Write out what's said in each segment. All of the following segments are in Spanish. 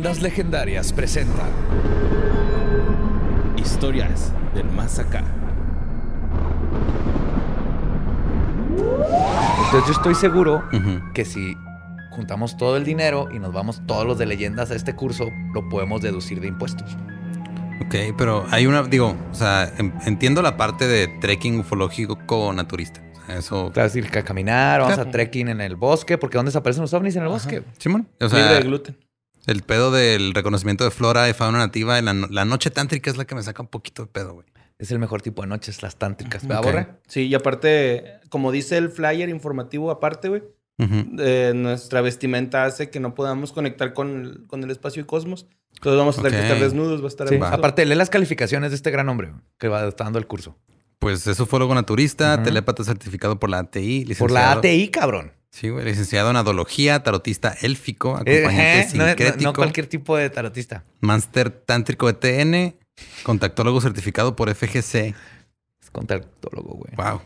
Leyendas Legendarias presenta Historias del Más Acá. Entonces yo estoy seguro que si juntamos todo el dinero y nos vamos todos los de leyendas a este curso, lo podemos deducir de impuestos. Ok, pero hay una, digo, o sea, en- entiendo la parte de trekking ufológico naturista. O eso. Claro, es decir, que a caminar, vamos Claro. a trekking en el bosque, porque ¿dónde desaparecen los ovnis en el bosque? Simón. O Libre sea, de gluten. El pedo del reconocimiento de flora y fauna nativa en la, no- la noche tántrica es la que me saca un poquito de pedo, güey. Es el mejor tipo de noches, las tántricas. ¿Verdad, Ok. Borre? Sí, y aparte, como dice el flyer informativo aparte, güey, eh, nuestra vestimenta hace que no podamos conectar con el, con el espacio y cosmos. Entonces vamos a tener que estar desnudos, va a estar Sí. Aparte, lee las calificaciones de este gran hombre que va dando el curso. Pues es ufólogo naturista, Ujú. telépata certificado por la ATI, licenciado. Por la ATI, cabrón. Sí, güey, licenciado en adología, tarotista élfico, Eh, acompañante eh, no- sincrético, no cualquier tipo de tarotista. máster tántrico ETN, contactólogo certificado por FGC. Es contactólogo, güey. Wow.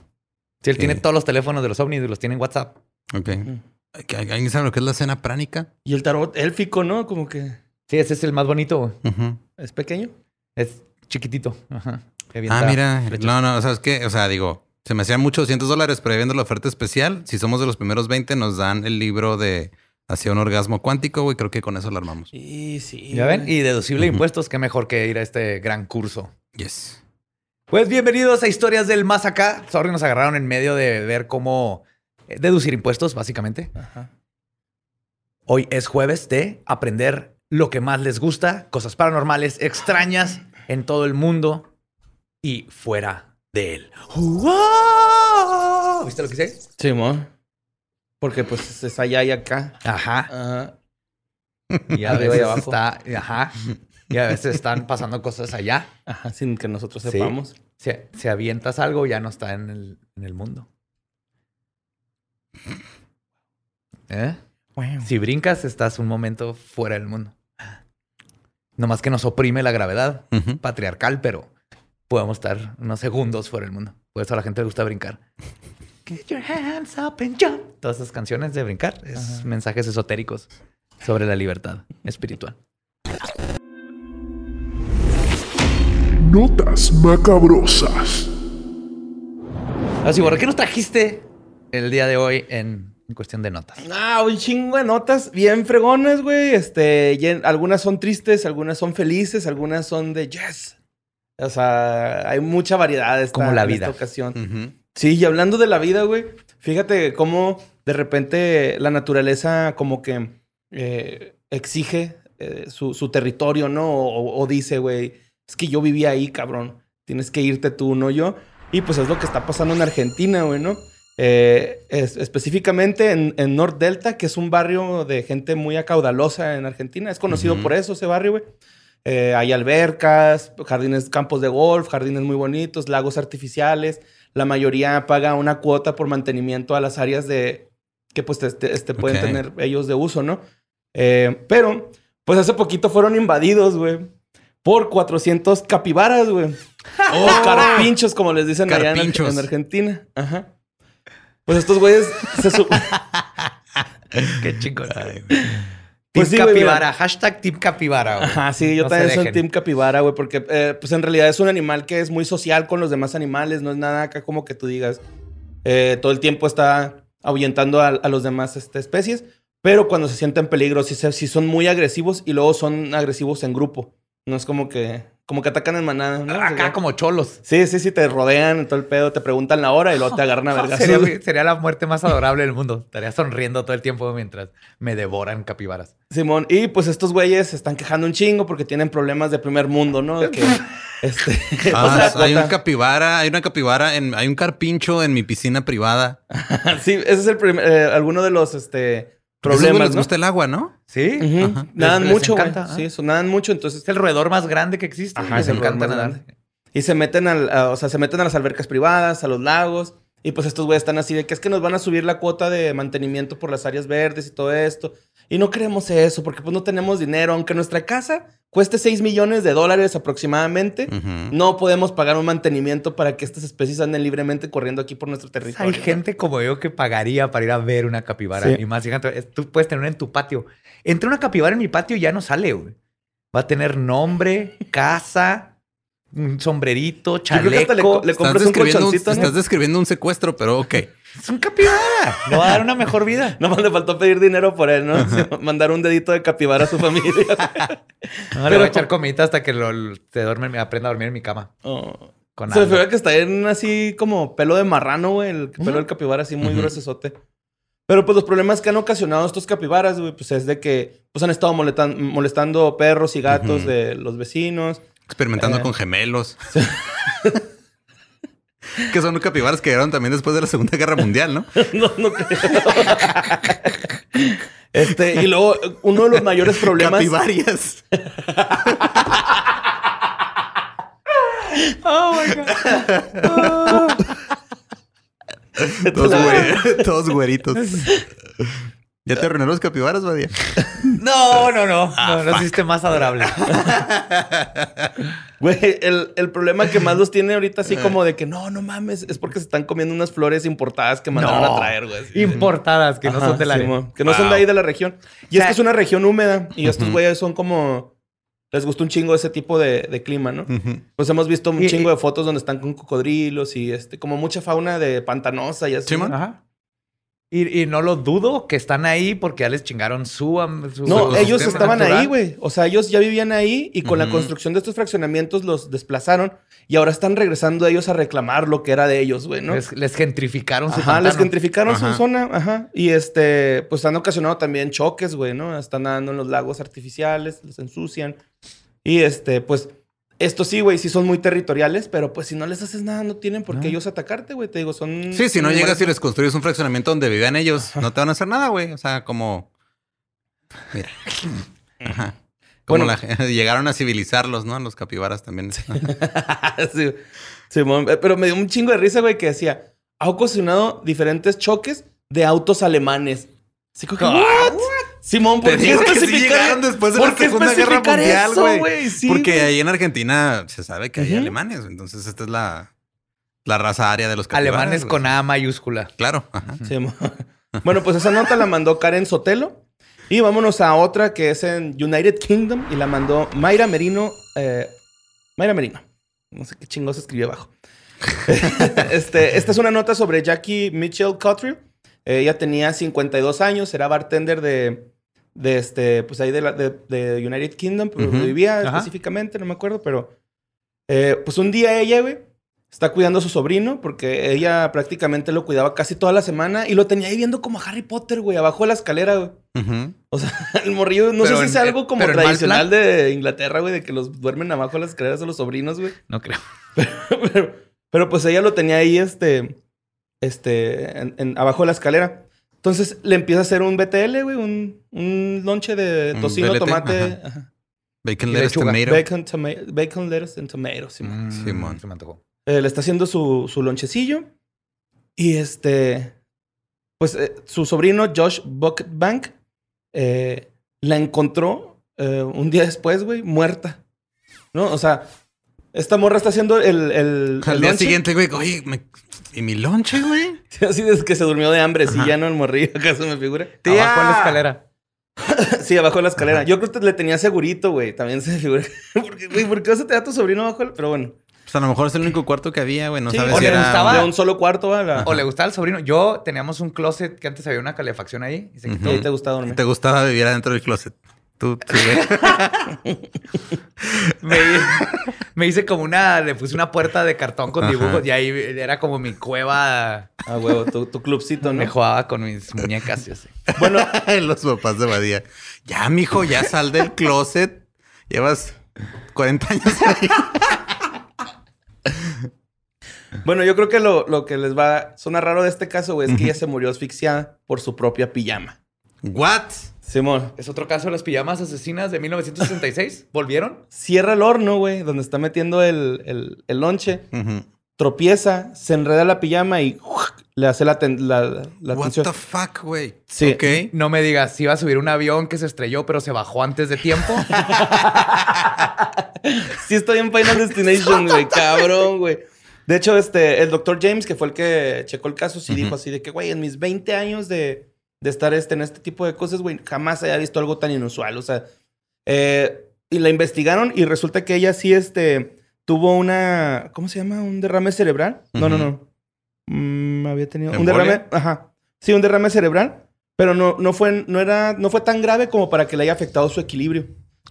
Sí, él tiene Sí. todos los teléfonos de los ovnis y los tiene en WhatsApp. Ok. ¿Alguien sabe lo que es la cena pránica? Y el tarot élfico, ¿no? Como que Sí, ese es el más bonito, güey. Es pequeño. Es chiquitito. Ajá. Ah, mira. No, no, ¿sabes qué? O sea, digo, se me hacían muchos 200 dólares, pero viendo la oferta especial, si somos de los primeros 20, nos dan el libro de Hacia un orgasmo cuántico, güey. Creo que con eso lo armamos. Sí, sí. ¿Ya ven? Y deducible impuestos, qué mejor que ir a este gran curso. Yes. Pues bienvenidos a Historias del Más Acá. Sorry, nos agarraron en medio de ver cómo eh, deducir impuestos, básicamente. Ajá. Hoy es jueves de aprender lo que más les gusta, cosas paranormales extrañas en todo el mundo y fuera de él. ¡Wow! ¿Viste lo que hice? Sí, mo. Porque pues es allá y acá. Ajá. Ajá. Y a veces abajo. está, ajá. Y a veces están pasando cosas allá. Ajá, sin que nosotros Sí. sepamos. Si, si avientas algo, ya no está en el, en el mundo. ¿Eh? Si brincas, estás un momento fuera del mundo. Nomás que nos oprime la gravedad patriarcal, pero podemos estar unos segundos fuera del mundo. Por eso a la gente le gusta brincar. Get your hands up and jump. Todas esas canciones de brincar es mensajes esotéricos sobre la libertad espiritual. Notas macabrosas. Así, ¿por qué nos trajiste el día de hoy en, en cuestión de notas? Ah, un chingo de notas bien fregones, güey. Este, en- algunas son tristes, algunas son felices, algunas son de yes. O sea, hay mucha variedad esta, Como la en vida. esta ocasión. Sí, y hablando de la vida, güey, fíjate cómo de repente la naturaleza como que eh, exige eh, su, su territorio, ¿no? O, o dice, güey, es que yo vivía ahí, cabrón. Tienes que irte tú, no yo. Y pues es lo que está pasando en Argentina, güey, ¿no? Eh, es- específicamente en, en North Delta, que es un barrio de gente muy acaudalosa en Argentina. Es conocido por eso ese barrio, güey. Eh, hay albercas, jardines, campos de golf, jardines muy bonitos, lagos artificiales. La mayoría paga una cuota por mantenimiento a las áreas de que pues este, este pueden tener ellos de uso, ¿no? Eh, pero, pues hace poquito fueron invadidos, güey, por 400 capibaras, güey. O carpinchos, como les dicen allá en, Argentina. Ajá. Pues estos güeyes se su- Qué chingón. Ay, Team Pues sí, Capibara. mira. Hashtag Team Capibara. güey. Ajá, sí, yo No también soy. Team Capibara, güey, porque eh, pues en realidad es un animal que es muy social con los demás animales, no es nada acá como que tú digas, eh, todo el tiempo está ahuyentando a, a los demás este, especies, pero cuando se sienten en peligro, sí, sí son muy agresivos y luego son agresivos en grupo. No es como que como que atacan en manada, ¿no? Acá como cholos. Sí, sí, sí, te rodean en todo el pedo, te preguntan la hora y luego te agarran a vergas. Sería, sería la muerte más adorable del mundo. Estaría sonriendo todo el tiempo mientras me devoran capibaras. Simón, y pues estos güeyes se están quejando un chingo porque tienen problemas de primer mundo, ¿no? De que, este, Ah, o sea, hay un capibara, hay una capibara, en, hay un carpincho en mi piscina privada. sí, ese es el primer, eh, alguno de los este, Problemas, les ¿no? gusta el agua, ¿no? ¿Sí? Nadan Les- les mucho, güey. Sí, eso, nadan mucho, entonces Es el roedor más grande que existe. Ajá, Les encanta nadar. grande. Y se meten al, a- o sea, se meten a las albercas privadas, a los lagos. Y pues estos güeyes están así de que es que nos van a subir la cuota de mantenimiento por las áreas verdes y todo esto. Y no queremos eso porque pues no tenemos dinero. Aunque nuestra casa cueste 6 millones de dólares aproximadamente, no podemos pagar un mantenimiento para que estas especies anden libremente corriendo aquí por nuestro territorio. Hay gente como yo que pagaría para ir a ver una capibara. Sí. Y más, tú puedes tener una en tu patio. Entre una capibara en mi patio y ya no sale, güey. Va a tener nombre, casa, un sombrerito, Yo creo que hasta le, chaleco. le Estás compras un colchoncito, ¿no? estás describiendo un secuestro, pero ok. Es un capibara. Le va a dar una mejor vida. Nomás le faltó pedir dinero por él, ¿no? Mandar un dedito de capibara a su familia. No, le voy a echar comidita hasta que lo, se duerme, aprenda a dormir en mi cama. Oh. Con Se figura que está en así como pelo de marrano, güey. El pelo del capibara así muy Ujú. gruesote. Pero pues los problemas que han ocasionado estos capibaras, güey, pues es de que pues han estado molestando perros y gatos de los vecinos. Experimentando Eh. con gemelos. que son capibaras que llegaron también después de la Segunda Guerra Mundial, ¿no? no, no creo. este, y luego uno de los mayores problemas. Capibarias. Oh my God. Todos, güe- todos güeritos. ¿Ya te arruinaron los capibaras, Badía? No, no, no. Ah, no, no existe más adorable. Güey, el, el problema que más los tiene ahorita así como de que no, no mames, es porque se están comiendo unas flores importadas que mandaron No. a traer, güey. Importadas que no son de la Simón, que no son de ahí de la región. Y O es sea- que es una región húmeda y estos güeyes son como... Les gusta un chingo ese tipo de, de clima, ¿no? Ujú. Pues hemos visto un Y- chingo y- de fotos donde están con cocodrilos y este, como mucha fauna de pantanosa y así. Simón. ¿no? Ajá. Y, y no lo dudo que están ahí porque ya les chingaron su... su No, ellos estaban natural. ahí, güey. O sea, ellos ya vivían ahí y con la construcción de estos fraccionamientos los desplazaron y ahora están regresando ellos a reclamar lo que era de ellos, güey, ¿no? Les, les gentrificaron su Ajá, les gentrificaron su zona, ajá. Y este, pues han ocasionado también choques, güey, ¿no? Están nadando en los lagos artificiales, los ensucian. Y este, pues, estos sí, güey, sí son muy territoriales, pero pues si no les haces nada, no tienen por qué No. ellos atacarte, güey. Te digo, son. Sí, si no llegas y les construyes un fraccionamiento donde vivían ellos, no te van a hacer nada, güey. O sea, como. Mira. Ajá. Como Bueno. la llegaron a civilizarlos, ¿no? Los capibaras también. sí, Simón, eh, pero me dio un chingo de risa, güey, que decía, ha ocasionado diferentes choques de autos alemanes. Así como que, ¿what? Simón, ¿por qué sí especificar- llegaron después de por la qué Segunda Guerra Mundial, güey. Sí, Porque ahí en Argentina se sabe que hay alemanes. Entonces, esta es la, la raza aria de los capibaras. Alemanes güey. con A mayúscula. Claro. Ajá. Simón. bueno, pues esa nota la mandó Karen Sotelo. Y vámonos a otra que es en United Kingdom y la mandó Mayra Merino. eh, Mayra Merino. No sé qué chingos escribió abajo. este, esta es una nota sobre Jackie Mitchell Cottrell. Eh, ella tenía 52 años, era bartender de, de este, pues ahí de, la- de- de United Kingdom, pero Ujú. vivía Ajá. específicamente, no me acuerdo, pero eh, pues un día ella, güey, está cuidando a su sobrino porque ella prácticamente lo cuidaba casi toda la semana y lo tenía ahí viendo como a Harry Potter, güey, abajo de la escera, güey. O sea, el morrillo, no Pero sé si sea algo como tradicional de Inglaterra, güey, de que los duermen abajo de las escaleras a los sobrinos, güey. No creo. pero, pero, pues ella lo tenía ahí, este, este, en- en- abajo de la escalera. Entonces le empieza a hacer un BTL, güey, un, un lonche de tocino, BLT, tomate, ajá. ajá, Bacon, lettuce, tomato. bacon, toma- bacon, lettuce and tomato. Simón. Mm, Simón. Se me antojó. Eh, le está haciendo su, su lonchecillo. Y este, pues eh, su sobrino Josh Buckbank eh, la encontró eh, un día después, güey, muerta. ¿No? O sea, esta morra está haciendo el, el, Al el día lonche. siguiente, güey, oye, me- ¿y mi lonche, güey? Así desde que se durmió de hambre, sí, ya no el morrillo, acaso me figura. Abajo de la escalera. Sí, abajo de la escalera. Yo creo que le tenía segurito, güey. También se figura. Porque, güey, ¿por qué vas a te da tu sobrino abajo? del- Pero bueno. Pues a lo mejor es el único cuarto que había, güey. No Sí, sabes o si le era... gustaba- De un solo cuarto, ¿va? La- O le gustaba al sobrino. Yo teníamos un closet que antes había una calefacción ahí y se quitó. Y ahí te gusta dormir. Te gustaba vivir adentro del closet. Tú. Me, me hice como una, le puse una puerta de cartón con dibujos y ahí era como mi cueva. Ah, huevo, tu, tu clubcito, ¿no? Me jugaba con mis muñecas y así. Bueno, Los papás de Badía. Ya, mijo, ya sal del closet. Llevas 40 años ahí. bueno, yo creo que lo, lo que les va a sonar raro de este caso, güey, es que ella se murió asfixiada por su propia pijama. What? Simón, ¿Es otro caso de las pijamas asesinas de 1966? ¿Volvieron? cierra el horno, güey, donde está metiendo el, el, el lonche, Ujú. tropieza, se enreda la pijama y le hace la, ten- la, la What tensión. the fuck, güey. Sí. Ok. No me digas, si iba a subir un avión que se estrelló, pero se bajó antes de tiempo. Sí estoy en Final Destination, güey. Cabrón, güey. De hecho, este, el doctor James, que fue el que checó el caso, sí dijo así de que, güey, en mis 20 años de, de estar este, en este tipo de cosas, güey, jamás había visto algo tan inusual. O sea, eh, y la investigaron y resulta que ella sí, este, tuvo una, ¿cómo se llama? ¿Un derrame cerebral? No, no, no. Mm, había tenido un ¿Embolia? derrame, ajá. Sí, un derrame cerebral, pero no, no, fue, no, era, no fue tan grave como para que le haya afectado su equilibrio.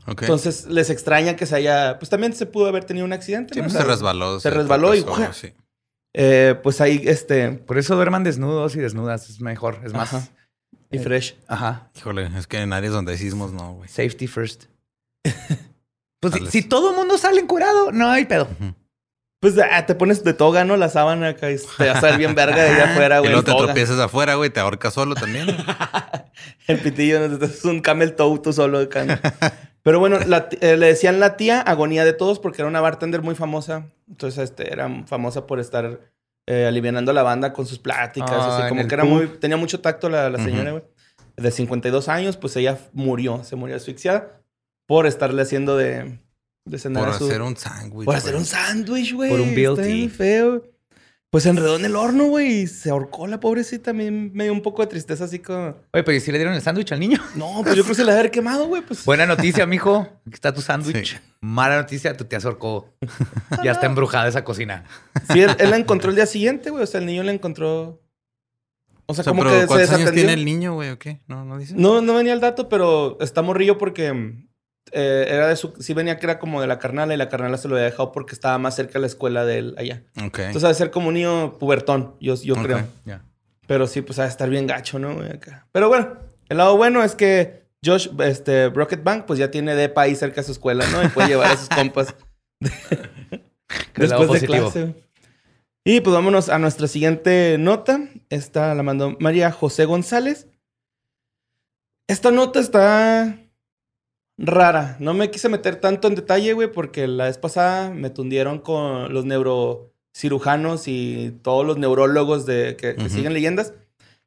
Entonces les extraña que se haya. Pues también se pudo haber tenido un accidente. Sí, ¿no? pues O sea, se resbaló. se resbaló y sí. eh, pues ahí, este. Por eso duerman desnudos y desnudas. Es mejor. Es más. Ajá. Y fresh. Ajá. Híjole, es que en áreas donde hay sismos no, güey. Safety first. Pues si, todo el mundo sale encuerado, no hay pedo. Pues ah, te pones de toga, ¿no? La sábana acá y te vas a ver bien verga de allá afuera, Y güey. luego en te toga. tropiezas afuera, güey, te ahorcas solo también. El pitillo, ¿no? es un camel toe tú solo acá. ¿no? Pero bueno, la eh, le decían la tía agonía de todos porque era una bartender muy famosa. Entonces, este, era famosa por estar eh, alivianando a la banda con sus pláticas. Ah, así como que era pub. muy, tenía mucho tacto la, la señora, güey. De 52 años, pues ella murió, se murió asfixiada por estarle haciendo de, de cenar Por a su- hacer un sándwich. por hacer un sándwich, güey. Por un Está BLT. bien feo. Pues se enredó en el horno, güey, y se ahorcó la pobrecita. A mí me dio un poco de tristeza, así como... Oye, pero ¿y si le dieron el sándwich al niño? No, pues yo creo que se le haber quemado, güey. Pues Buena noticia, mijo. Aquí está tu sándwich. Sí. Mala noticia, tu tía se ahorcó. Ya está embrujada esa cocina. Sí, él, él la encontró el día siguiente, güey. O sea, el niño la encontró. O sea, O sea, como pero que se ¿cuántos años desatendió. tiene el niño, güey, o qué? No, no dice. No, no venía el dato, pero está morrillo porque eh, era de su. Sí venía que era como de la carnala y la carnala se lo había dejado porque estaba más cerca de la escuela de él allá. Ok. Entonces, ha de ser como un niño pubertón, yo, yo creo. Pero sí, pues ha de estar bien gacho, ¿no? Pero bueno, el lado bueno es que Josh, este, Rocketbank, pues ya tiene depa ahí cerca de su escuela, ¿no? Y puede llevar a sus compas. Después de clase. Y pues vámonos a nuestra siguiente nota. Esta la mandó María José González. Esta nota está rara. No me quise meter tanto en detalle, güey, porque la vez pasada me tundieron con los neurocirujanos y todos los neurólogos de, que, que siguen leyendas.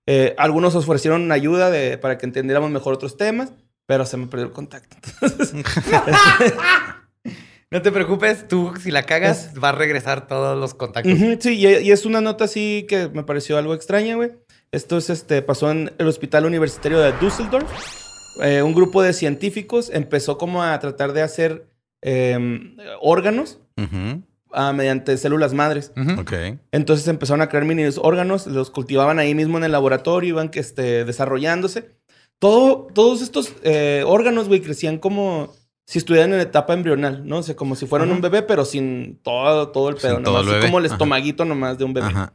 Eh, algunos ofrecieron ayuda de, para que entendiéramos mejor otros temas, pero se me perdió el contacto. Entonces, No te preocupes, tú si la cagas, va a regresar todos los contactos. Sí, y, y es una nota así que me pareció algo extraña, güey. Esto es, este, pasó en el Hospital Universitario de Düsseldorf. Eh, un grupo de científicos empezó como a tratar de hacer em, órganos Ujú. ah, mediante células madres. Entonces empezaron a crear mini órganos, los cultivaban ahí mismo en el laboratorio, iban que, este, desarrollándose. Todo, todos estos eh, órganos, güey, crecían como si estuvieran en etapa embrional, ¿no? O sea, como si fueran un bebé, pero sin todo, todo el Sin pedo. todo nomás el así como el Ajá. estomaguito nomás de un bebé. Ajá.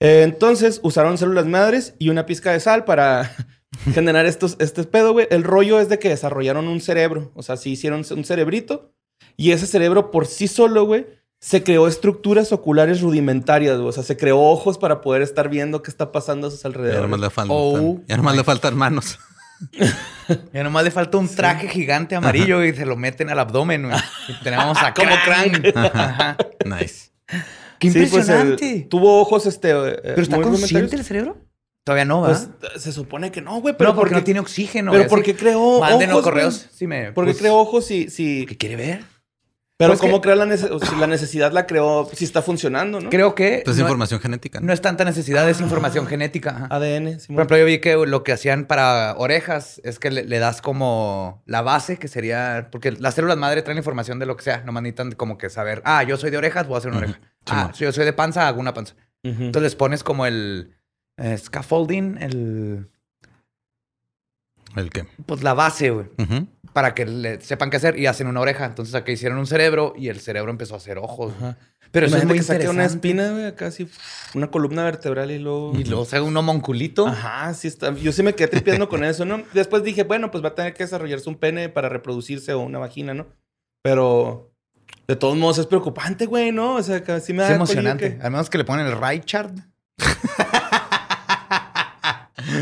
Eh, entonces usaron células madres y una pizca de sal para generar estos, este pedo, güey. El rollo es de que desarrollaron un cerebro. O sea, sí hicieron un cerebrito. Y ese cerebro por sí solo, güey, se creó estructuras oculares rudimentarias, güey. O sea, se creó ojos para poder estar viendo qué está pasando a sus Ya alrededores. nomás le faltan, Oh. ya nomás le faltan manos. Ya nomás le falta un traje gigante amarillo y se lo meten al abdomen, güey. Y tenemos a Como Crank. Ajá. Nice. Qué Sí, pues, el- impresionante. tuvo ojos, este. eh, ¿Pero está consciente el cerebro? Todavía no, Pues ¿verdad? se supone que no, güey. Pero no, porque, porque no tiene oxígeno. Pero güey, ¿por así. qué creó Mándenos ojos, correos. güey? Sí, me... ¿Por qué pues, creó ojos si, si, ¿Qué quiere ver? pero Pues cómo que- crear la, nece- si la necesidad la creó, si está funcionando, ¿no? Creo que Pues no, información genética. ¿no? no es tanta necesidad, es información genética. ajá. ADN. Por ejemplo, yo vi que lo que hacían para orejas es que le, le das como la base, que sería... Porque las células madre traen información de lo que sea. No necesitan como que saber, ah, yo soy de orejas, voy a hacer una oreja. Ah, si yo soy de panza, hago una panza. Entonces les pones como el eh, scaffolding, el... ¿El qué? pues la base, güey, para que le sepan qué hacer y hacen una oreja. Entonces acá hicieron un cerebro y el cerebro empezó a hacer ojos. Pero eso es muy que saque una espina, güey, acá así, una columna vertebral y luego... Y luego se haga un homonculito. Ajá, sí está. Yo sí me quedé tripeando con eso, ¿no? Después dije, bueno, pues va a tener que desarrollarse un pene para reproducirse o una vagina, ¿no? Pero de todos modos es preocupante, güey, ¿no? O sea, sí me da Es emocionante. que- Al menos que le ponen el Richard.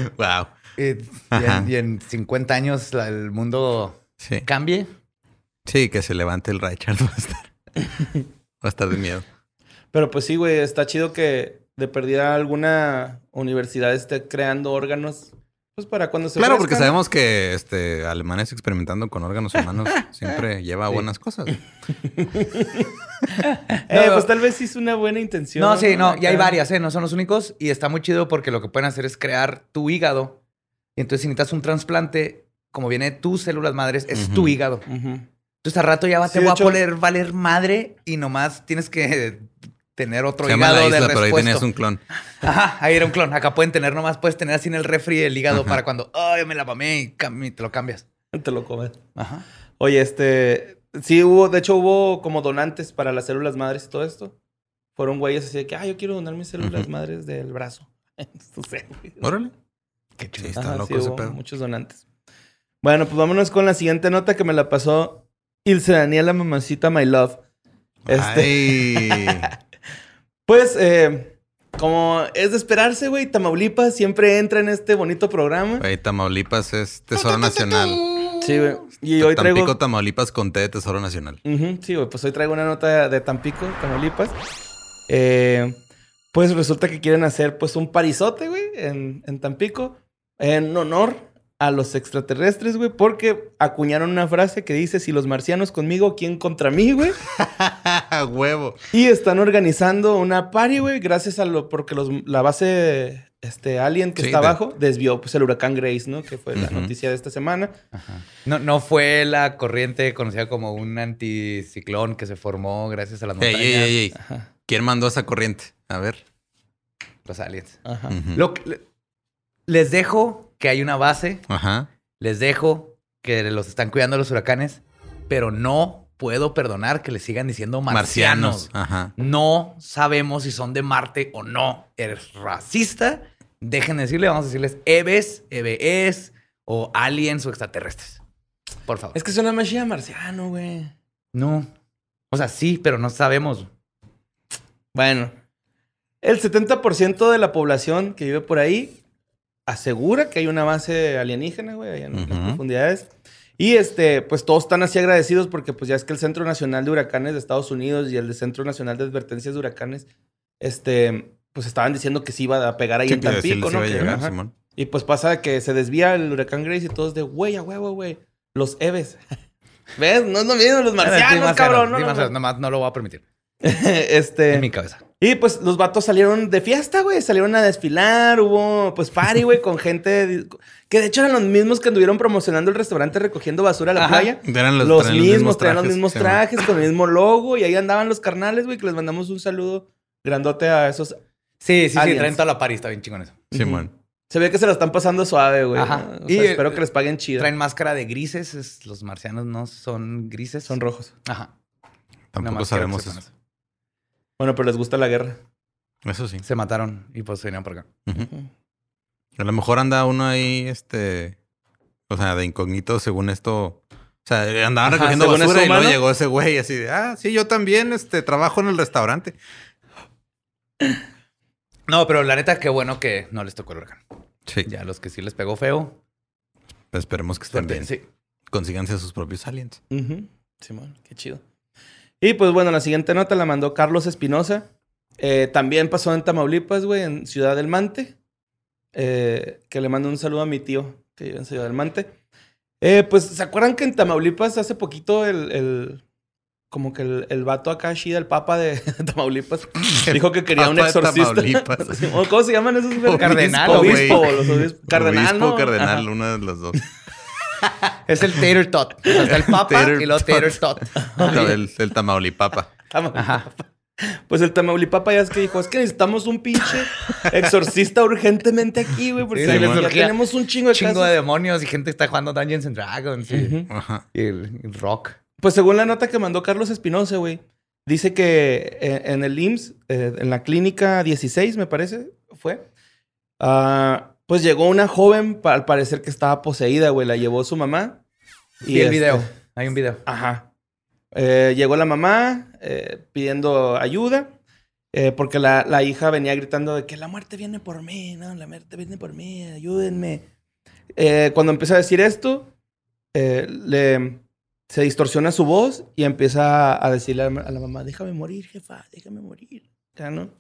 Wow. Y, en, y en 50 años la- el mundo Sí. cambie. Sí, que se levante el Richard. Va a estar, va a estar de miedo. Pero pues sí, güey, está chido que de perdida alguna universidad esté creando órganos, pues para cuando se Claro, porque sabemos que este Alemania experimentando con órganos humanos siempre lleva buenas cosas. Eh, pues tal vez sí es una buena intención. No, sí, no. Y hay varias, ¿eh? No son los únicos. Y está muy chido porque lo que pueden hacer es crear tu hígado. Y entonces si necesitas un trasplante, como viene de tus células madres, es tu hígado. Entonces al rato ya va, Sí, te voy hecho- a poner valer madre y nomás tienes que tener otro Se llama hígado la de isla, pero ahí tenías un clon. Ajá, ahí era un clon. Acá pueden tener nomás, puedes tener así en el refri el hígado Ajá. para cuando, ay, me la mamé y te lo cambias. Te lo comes. Ajá. Oye, este. Sí, hubo, de hecho, hubo como donantes para las células madres y todo esto. Fueron güeyes así de que, ah, yo quiero donar mis células madres del brazo. no sé, güey. Órale. Qué Sí, chido. está Ajá, loco sí, ese hubo pedo. muchos donantes. Bueno, pues vámonos con la siguiente nota que me la pasó Ilse Daniela Mamacita My Love. Este, Ay. pues, eh, como es de esperarse, güey, Tamaulipas siempre entra en este bonito programa. Güey, Tamaulipas es tesoro nacional. Sí, güey. Y hoy Tampico, traigo... Tamaulipas con té de tesoro nacional. Sí, güey, pues hoy traigo una nota de Tampico, Tamaulipas. Eh, pues resulta que quieren hacer pues un parizote, güey, en, en Tampico, en honor a los extraterrestres, güey, porque acuñaron una frase que dice, si los marcianos conmigo, ¿quién contra mí, güey? Huevo. Y están organizando una party, güey, gracias a lo, porque los, la base, este, Alien que Sí, está de- abajo, desvió pues el huracán Grace, ¿no? Que fue la noticia de esta semana. No, no fue la corriente conocida como un anticiclón que se formó gracias a las montañas. ey, ey, ey. Ajá, ¿Quién mandó esa corriente? A ver. Los aliens. ajá. Lo les dejo que hay una base. Ajá. Les dejo que los están cuidando los huracanes. Pero no puedo perdonar que les sigan diciendo marcianos. Marcianos. Ajá. No sabemos si son de Marte o no. Eres racista. Dejen de decirle, vamos a decirles Eves, EBS o aliens o extraterrestres. Por favor. Es que suena más chida marciano, güey. No. O sea, sí, pero no sabemos. Bueno, el 70% de la población que vive por ahí asegura que hay una base alienígena, güey, allá en las Ujú. profundidades. Y este, pues todos están así agradecidos porque pues ya es que el Centro Nacional de Huracanes de Estados Unidos y el de Centro Nacional de Advertencias de Huracanes, este, pues estaban diciendo que sí iba a pegar ahí en Tampico, ¿no? Que- llegar. Y pues pasa que se desvía el huracán Grace y todos de, güey, a huevo, güey, los Eves. ¿Ves? No es lo mismo, los marcianos, cabrón. No, no, nomás no lo voy a permitir. este... En mi cabeza. Y pues los vatos salieron de fiesta, güey. Salieron a desfilar. Hubo pues party, güey, con gente que de hecho eran los mismos que anduvieron promocionando el restaurante recogiendo basura a la Ajá. playa. Eran los, Los, traen mismos, traían los mismos trajes, con el mismo logo. Y ahí andaban los carnales, güey, que les mandamos un saludo grandote a esos. Sí, sí, sí, traen toda la party, está bien chingón eso. Simón. Se ve que se la están pasando suave, güey. Ajá. O sea, Y, espero eh, que les paguen chido. Traen máscara de grises, es- los marcianos no son grises. Son rojos. Ajá. Tampoco sabemos eso. Bueno, pero les gusta la guerra. Eso sí. Se mataron y pues se vinieron por acá. A lo mejor anda uno ahí, este, o sea, de incógnito según esto. O sea, andaban Ajá, recogiendo basura y luego llegó ese güey así de, ah, sí, yo también, este, trabajo en el restaurante. No, pero la neta, qué bueno que no les tocó el huracán. Sí. Ya los que sí les pegó feo. Esperemos que estén suerte. bien. Sí. Consíganse a sus propios aliens. Ujú. Simón, qué chido. Y pues bueno, la siguiente nota la mandó Carlos Espinosa. Eh, también pasó en Tamaulipas, güey, en Ciudad del Mante. Eh, que le mando un saludo a mi tío que vive en Ciudad del Mante. Eh, pues, ¿se acuerdan que en Tamaulipas hace poquito el... el- como que el, el vato acá, Shida, el papa de Tamaulipas, dijo que quería un exorcista. ¿Cómo se llaman esos? Cardenal, Obispo, los obispos. Cardenal, Obispo, ¿no? cardenal, Ajá. uno de los dos. Es el tater tot. O sea, está el papa Tater y luego tot. tater tot. el, el Tamaulipapa. Ajá. Pues el Tamaulipapa ya es que dijo, es que necesitamos un pinche exorcista urgentemente aquí, güey, porque Sí, les ya tenemos un chingo de chingo casos. de demonios y gente está jugando Dungeons and Dragons y, Ujú. Ajá. y el, el rock. Pues según la nota que mandó Carlos Espinosa, güey, dice que eh, en el IMSS, eh, en la clínica 16, me parece, fue, ah, pues llegó una joven, al parecer que estaba poseída, güey, la llevó su mamá. Y, el este, video. Hay un video. Ajá. Eh, llegó la mamá eh, pidiendo ayuda. eh, porque la, la hija venía gritando de que la muerte viene por mí, ¿no? La muerte viene por mí, ayúdenme. Cuando empieza a decir esto, le, se distorsiona su voz y empieza a decirle a la, a la mamá, déjame morir, jefa, déjame morir. Ya, ¿no?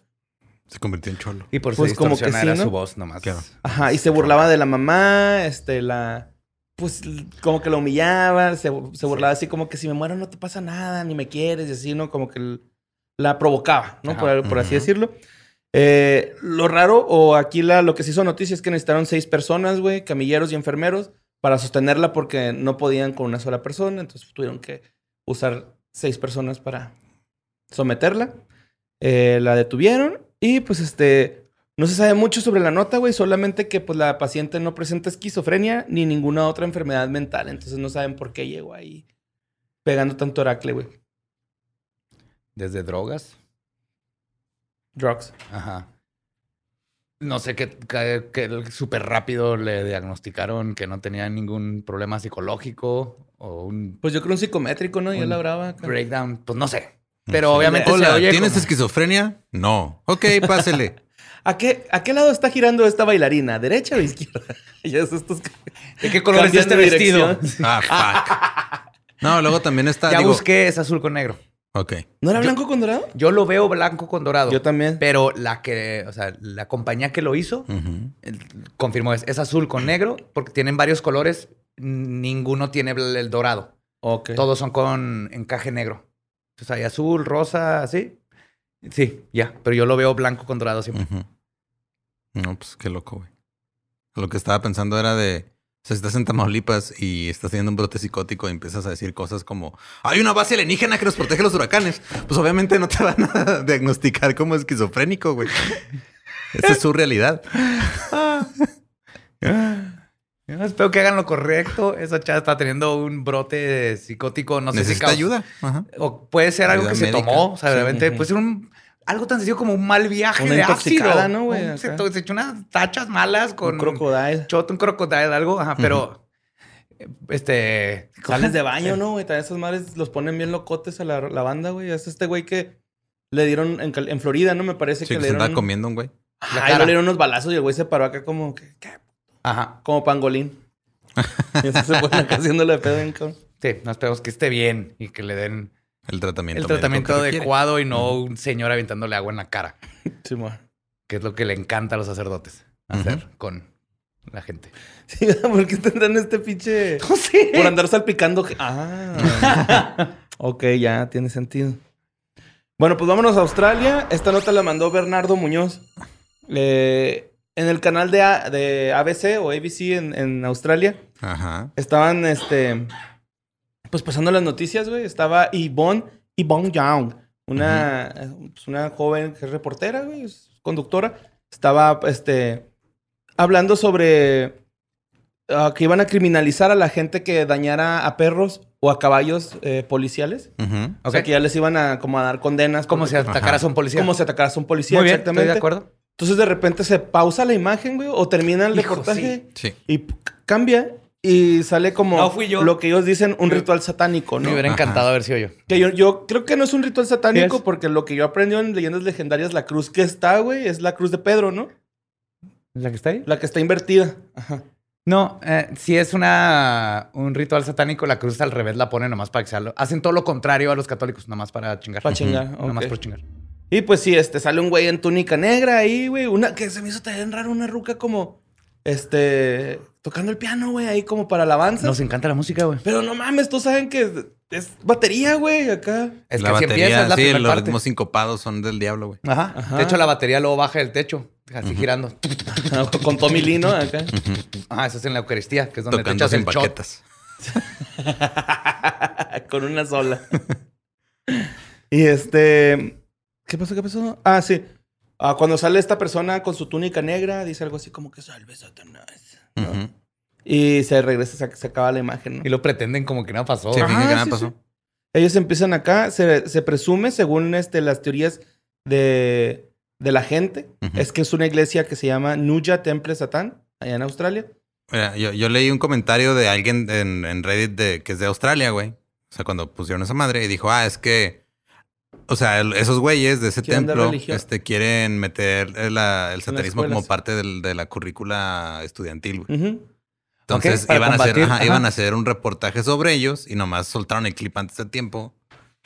Se convirtió en cholo. Y por Pues su como que sí, era ¿no? su voz nomás. Claro. Ajá, y se burlaba de la mamá, este, la... Pues como que la humillaba, se, se burlaba así como que si me muero no te pasa nada, ni me quieres, y así, ¿no? Como que la provocaba, ¿no? Ajá. Por, por así decirlo. Eh, lo raro, o aquí la, lo que se hizo noticia es que necesitaron seis personas, güey, camilleros y enfermeros, para sostenerla porque no podían con una sola persona, entonces tuvieron que usar seis personas para someterla. Eh, la detuvieron y pues este... No se sabe mucho sobre la nota, güey, solamente que pues la paciente no presenta esquizofrenia ni ninguna otra enfermedad mental, entonces no saben por qué llegó ahí pegando tanto oracle, güey. Desde drogas. Drugs. Ajá. No sé qué, qué, qué- súper rápido le diagnosticaron que no tenía ningún problema psicológico o un Pues yo creo un psicométrico, ¿no? Un la brava. breakdown. Pues no sé. Pero obviamente Hola, se oye ¿tienes como- esquizofrenia? No. Ok, pásele. ¿A qué, ¿A qué lado está girando esta bailarina? ¿Derecha o izquierda? ya es estos... ¿De qué color es este vestido? dirección. ah, fuck. No, luego también está. Ya digo, busqué, es azul con negro. Ok. ¿No era Yo- blanco con dorado? Yo lo veo blanco con dorado. Yo también. Pero la que, o sea, la compañía que lo hizo confirmó es, es azul con negro porque tienen varios colores. Ninguno tiene el, el dorado. Ok. Todos son con encaje negro. Entonces hay azul, rosa, así. Sí, ya. Pero yo lo veo blanco con dorado siempre. No, pues qué loco, güey. Lo que estaba pensando era de. O sea, si estás en Tamaulipas y estás teniendo un brote psicótico y empiezas a decir cosas como hay una base alienígena que nos protege los huracanes. Pues obviamente no te van a diagnosticar como esquizofrénico, güey. Esa es su realidad. Yo espero que hagan lo correcto. Esa chava está teniendo un brote psicótico. No sé si causa- ayuda. Ajá. O puede ser algo que se médica. tomó. O sea, realmente ujú. puede ser un, algo tan sencillo como un mal viaje Una de ácido. ¿no, güey? Un- Se, se echó unas tachas malas con Un crocodile. shot, un crocodile, algo. Ajá, pero este. Sales de baño, ¿no, güey? También esas madres los ponen bien locotes a la, la banda, güey. Es este güey que le dieron en, Florida, ¿no? Me parece Sí, que que le se dieron... andaba comiendo un güey. Cara. le dieron unos balazos y el güey se paró acá como... que- que- Ajá. Como pangolín. y eso se pone acá haciéndole pedo bien cabrón. Sí, no esperemos que esté bien y que le den El tratamiento. el tratamiento adecuado y no un señor aventándole agua en la cara, Sí, mo. que es lo que le encanta a los sacerdotes hacer con la gente. Sí, ¿por qué tendrán este pinche... No sé. Por andar salpicando... Ah. ok, ya tiene sentido. Bueno, pues vámonos a Australia. Esta nota la mandó Bernardo Muñoz. Eh, en el canal de, A- de ABC o ABC en, en Australia Ajá. estaban, este... Pues pasando las noticias, güey. Estaba Yvonne, Yvonne Young. Una, pues, una joven que es reportera, güey. Es conductora. Estaba, este... Hablando sobre ah, que iban a criminalizar a la gente que dañara a perros o a caballos eh, policiales. Ujú. O sea, que ya les iban a como a dar condenas. Como porque- si atacaras a un policía. Como si atacaras a un policía, Muy bien, exactamente. estoy de acuerdo. Entonces de repente se pausa la imagen, güey, o termina el Hijo, reportaje Sí. y cambia y sale como No fui yo. lo que ellos dicen un ritual satánico, Me ¿no? hubiera encantado haber sido yo. Que yo, yo creo que no es un ritual satánico porque lo que yo aprendí en leyendas legendarias, la cruz que está, güey, es la cruz de Pedro, ¿no? ¿La que está ahí? La que está invertida. Ajá. No, eh, si es una un ritual satánico, la cruz al revés la ponen nomás para que sea lo- Hacen todo lo contrario a los católicos, nomás para chingar. Para chingar. Nomás ok. por chingar. Y pues sí, este, sale un güey en túnica negra ahí, güey. Una que se me hizo también raro, una ruca como, este, tocando el piano, güey, ahí como para alabanza. Nos encanta la música, güey. Pero no mames, todos saben que es batería, güey, acá. Es la que si batería, empieza es la sí, los parte. ritmos sincopados son del diablo, güey. Ajá. Ajá. De hecho, la batería luego baja del techo, así girando. Con Tommy Lino acá. Ajá, eso es en la Eucaristía, que es donde Tocando te echas el shot. baquetas. Con una sola. y este. ¿Qué pasó? ¿Qué pasó? Ah, sí. Ah, cuando sale esta persona con su túnica negra, dice algo así como que salve Satanás. ¿no? Ujú. Y se regresa, se, se acaba la imagen, ¿no? Y lo pretenden como que nada pasó. Sí, Ajá, que nada sí, pasó. sí. Ellos empiezan acá, se, se presume, según este, las teorías de, de la gente, es que es una iglesia que se llama Nuya Temple Satán, allá en Australia. Mira, yo, yo leí un comentario de alguien en, en Reddit de, que es de Australia, güey. O sea, cuando pusieron esa madre y dijo, ah, es que, o sea, el- esos güeyes de ese templo este, quieren meter el, la- el satanismo como parte del- de la currícula estudiantil, güey. Entonces iban, a hacer, combatir, ajá, ajá. iban a hacer un reportaje sobre ellos y nomás soltaron el clip antes de tiempo.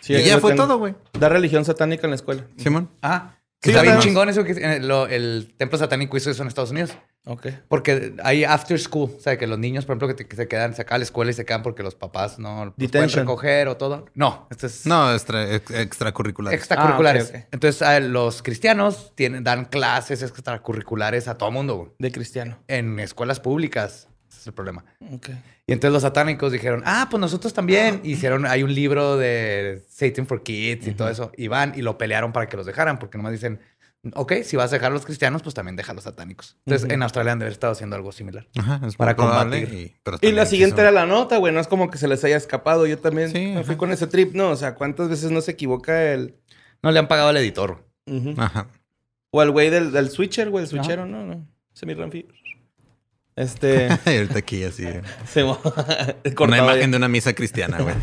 Sí, y ya fue tengo. todo, güey. Da religión satánica en la escuela. Simón. Ah, Sí, que está bien chingón eso que eh, lo- el templo satánico hizo eso en Estados Unidos. Ok. Porque hay after school, o sea, que los niños, por ejemplo, que, te- que se quedan, se acaba la escuela y se quedan porque los papás no los pueden recoger o todo. No, esto es No, extra, ex- extracurricular. extracurriculares. Ah. Entonces, los cristianos tienen, dan clases extracurriculares a todo mundo güey. De cristiano. en escuelas públicas. Ese es el problema. Ok. Y entonces los satánicos dijeron, ah, pues nosotros también. Hicieron, hay un libro de Satan for Kids y todo eso. Y van y lo pelearon para que los dejaran, porque nomás dicen, ok, si vas a dejar a los cristianos, pues también deja a los satánicos. Entonces en Australia han de haber estado haciendo algo similar. Ajá, es Para combatir. Y, pero Y la siguiente quiso- era la nota, güey. No es como que se les haya escapado. Yo también Sí, me fui ajá. con ese trip, ¿no? O sea, ¿cuántas veces no se equivoca el... No le han pagado al editor. Ujú. Ajá. O al güey del, del switcher, güey. El switchero, no, no. Semi Ramfi. Este... y ahorita aquí así. eh. se Una cortaba imagen ya. de una misa cristiana, güey.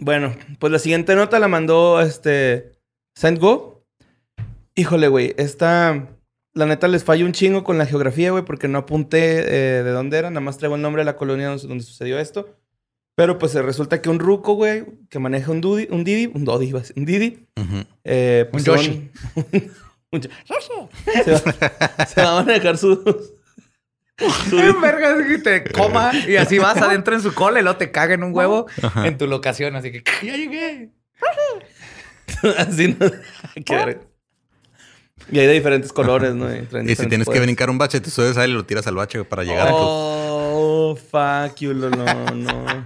Bueno, pues la siguiente nota la mandó este Saint Go. Híjole, güey, esta la neta les falla un chingo con la geografía, güey, porque no apunté eh, de dónde era, nada más traigo el nombre de la colonia donde, sucedió esto. Pero pues eh, resulta que un ruco, güey, que maneja un Didi, un Didi, un Dodi, un Didi, eh, pues, Un Yoshi. van- un Yo- se, va, se va a manejar sus... su- Verga, que te coma y así vas adentro en su cola y luego te caga en un huevo en tu locación. Así que ya llegué. así, ¿no? Qué. Y hay de diferentes colores, ¿no? Y, si tienes que brincar un bache, te subes ahí y lo tiras al bache para llegar a Oh, fuck you, Lolo, no.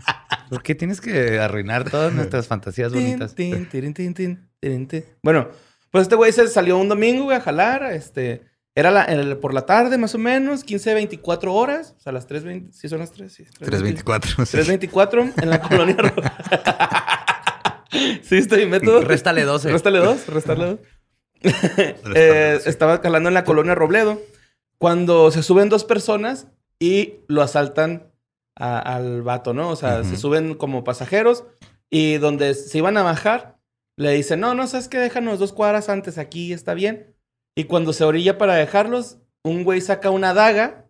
¿Por qué tienes que arruinar todas nuestras fantasías bonitas? Tin, tin, tirin, tin, tin, tirin, tin. Bueno, pues este güey se salió un domingo, güey, a jalar. Este, era la, el- por la tarde, más o menos, 15, 24 horas. O sea, las 3.20. ¿Sí son las 3? Sí, 324. sí. 3.24 en la colonia roja. ¿Sí está mi método? Réstale 12. Réstale dos, réstale dos. Réstale Eh, dos, sí. Estaba calando en la colonia Robledo cuando se suben dos personas y lo asaltan a- al vato, ¿no? O sea, Ujú. se suben como pasajeros y donde se iban a bajar, le dicen, no, no, sabes que déjanos dos cuadras antes, aquí está bien. Y cuando se orilla para dejarlos, un güey saca una daga,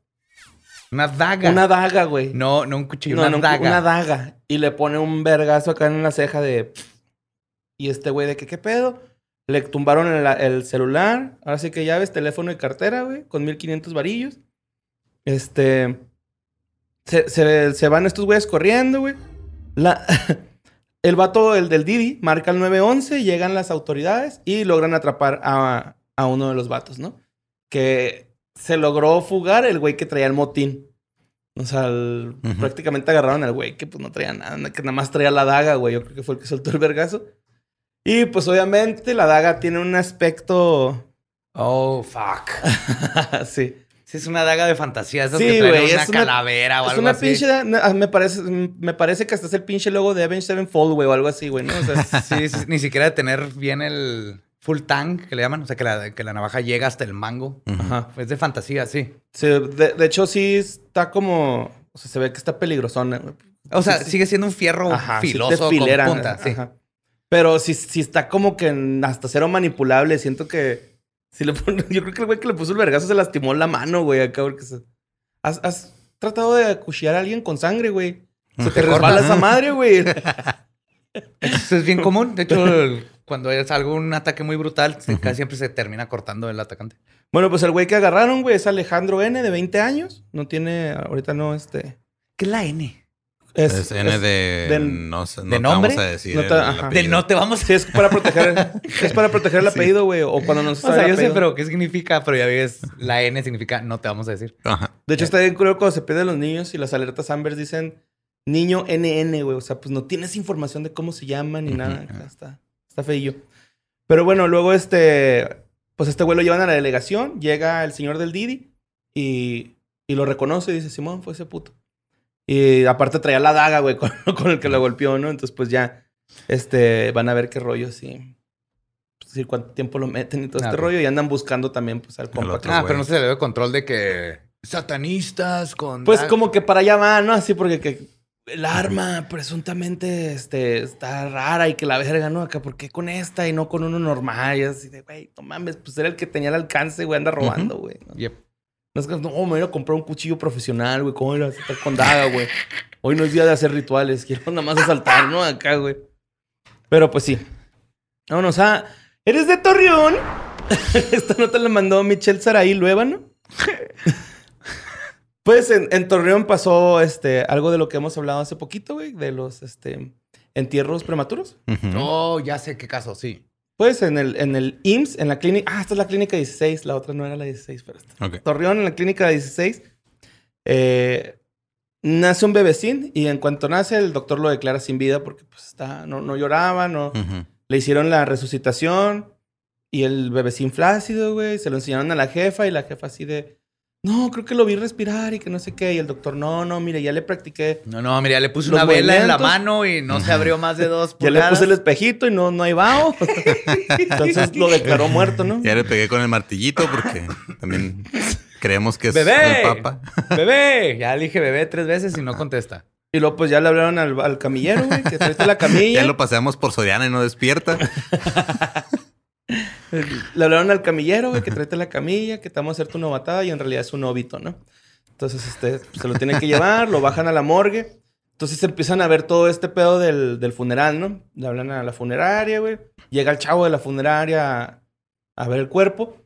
Una daga. una daga, güey. No, no un cuchillo, No, una no, daga. una daga. Y le pone un vergazo acá en la ceja de... Y este güey de que, ¿qué pedo? Le tumbaron el, el celular. Ahora sí que llaves, teléfono y cartera, güey. Con 1500 varillos. Este... Se, se- se van estos güeyes corriendo, güey. La... El vato, el del Didi, marca el 911, llegan las autoridades y logran atrapar a, a uno de los vatos, ¿no? Que se logró fugar el güey que traía el motín. O sea, el- prácticamente agarraron al güey que pues no traía nada, que nada más traía la daga, güey. Yo creo que fue el que soltó el vergazo. Y pues obviamente la daga tiene un aspecto... Oh, fuck. sí. Sí, es una daga de fantasía. Esas Sí, que traen güey, una es una- calavera o Es algo una así. pinche... ah, Me parece, me parece que hasta es el pinche logo de Avenged Sevenfold, güey, o algo así, güey, ¿no? O sea, Sí, sí, ni siquiera de tener bien el full tank, que le llaman. O sea, que la, que la navaja llega hasta el mango. Ajá. Es de fantasía, sí. Sí, de, de hecho, sí está como. O sea, se ve que está peligrosona. güey. O sea, Sí, sigue siendo un fierro Ajá, filoso con punta. Sí. ajá. Pero sí, sí está como que hasta cero manipulable. Siento que. Si le pone- yo creo que el güey que le puso el vergazo se lastimó la mano, güey, acá. Porque se- ¿Has, has tratado de acuchillar a alguien con sangre, güey? Se te Te resbala corta. esa madre, güey. Eso es bien común. De hecho, el- cuando es algo, un ataque muy brutal, se- casi siempre se termina cortando el atacante. bueno, pues el güey que agarraron, güey, es Alejandro N, de 20 años. No tiene. Ahorita no, este. ¿Qué es la N? Es, N es- de... de- no, sé, no ¿de te nombre? vamos a decir No te- el. De no te vamos Sí, es para proteger. es para proteger el apellido, güey. O cuando no se O sea, yo sé, pero ¿qué significa? Pero ya ves, la N significa no te vamos a decir. Ajá. De hecho, está bien curioso cuando se pierden los niños y las alertas Amber dicen niño NN, güey. O sea, pues no tienes información de cómo se llama ni nada. Acá Está, está feillo. Pero bueno, luego este, pues este güey lo llevan a la delegación, llega el señor del Didi y, y lo reconoce y dice, Simón, fue ese puto. Y aparte traía la daga, güey, con, con el que lo golpeó, ¿no? Entonces, pues ya, este, van a ver qué rollo, sí. Pues, decir, cuánto tiempo lo meten y todo Ah, este ok. rollo. Y andan buscando también, pues, al compa. Ah, güey. pero no se le dio control de que satanistas con. Pues como que para allá va, ¿no? Así porque que el arma presuntamente este, está rara y que la verga, ¿no? Acá, ¿por qué con esta y no con uno normal? Y así de, güey, no mames, pues era el que tenía el alcance, güey, anda robando, güey. ¿no? Yep. No es que, no, me voy a comprar un cuchillo profesional, güey, ¿cómo? Estar con daga, güey. Hoy no es día de hacer rituales, quiero nada más asaltar, ¿no? Acá, güey. Pero pues sí. Vámonos a... ¿Eres de Torreón? Esta nota la mandó Michelle Saraí Luébano. Pues en, en Torreón pasó este, algo de lo que hemos hablado hace poquito, güey, de los este, entierros prematuros. Ujú. Oh, ya sé qué caso, sí. Pues en el, en el IMSS, en la clínica. Ah, esta es la clínica 16, la otra no era la 16, pero esta. Ok. Torreón, en la clínica 16, eh, nace un bebecín y en cuanto nace, el doctor lo declara sin vida porque pues, está, no, no lloraba, no. Le hicieron la resucitación y el bebecín flácido, güey. Se lo enseñaron a la jefa y la jefa así de, no, creo que lo vi respirar y que no sé qué. Y el doctor, no, no, mire, ya le practiqué. No, no, mira, le puse una vela en la mano y no se abrió más de dos Ya le puse el espejito y no, no hay vaho. Entonces lo declaró muerto, ¿no? Ya le pegué con el martillito porque también creemos que es ¡Bebé! el papa. ¡Bebé! Ya le dije bebé tres veces y no contesta. Y luego pues ya le hablaron al, al camillero, güey, que traiste la camilla. Ya lo paseamos por Soriana y no despierta. Le hablaron al camillero, güey, que tráete la camilla, que te vamos a hacer tu novatada y en realidad es un óbito, ¿no? Entonces, este, se lo tienen que llevar, lo bajan a la morgue. Entonces empiezan a ver todo este pedo del, del funeral, ¿no? Le hablan a la funeraria, güey. Llega el chavo de la funeraria a, ver el cuerpo.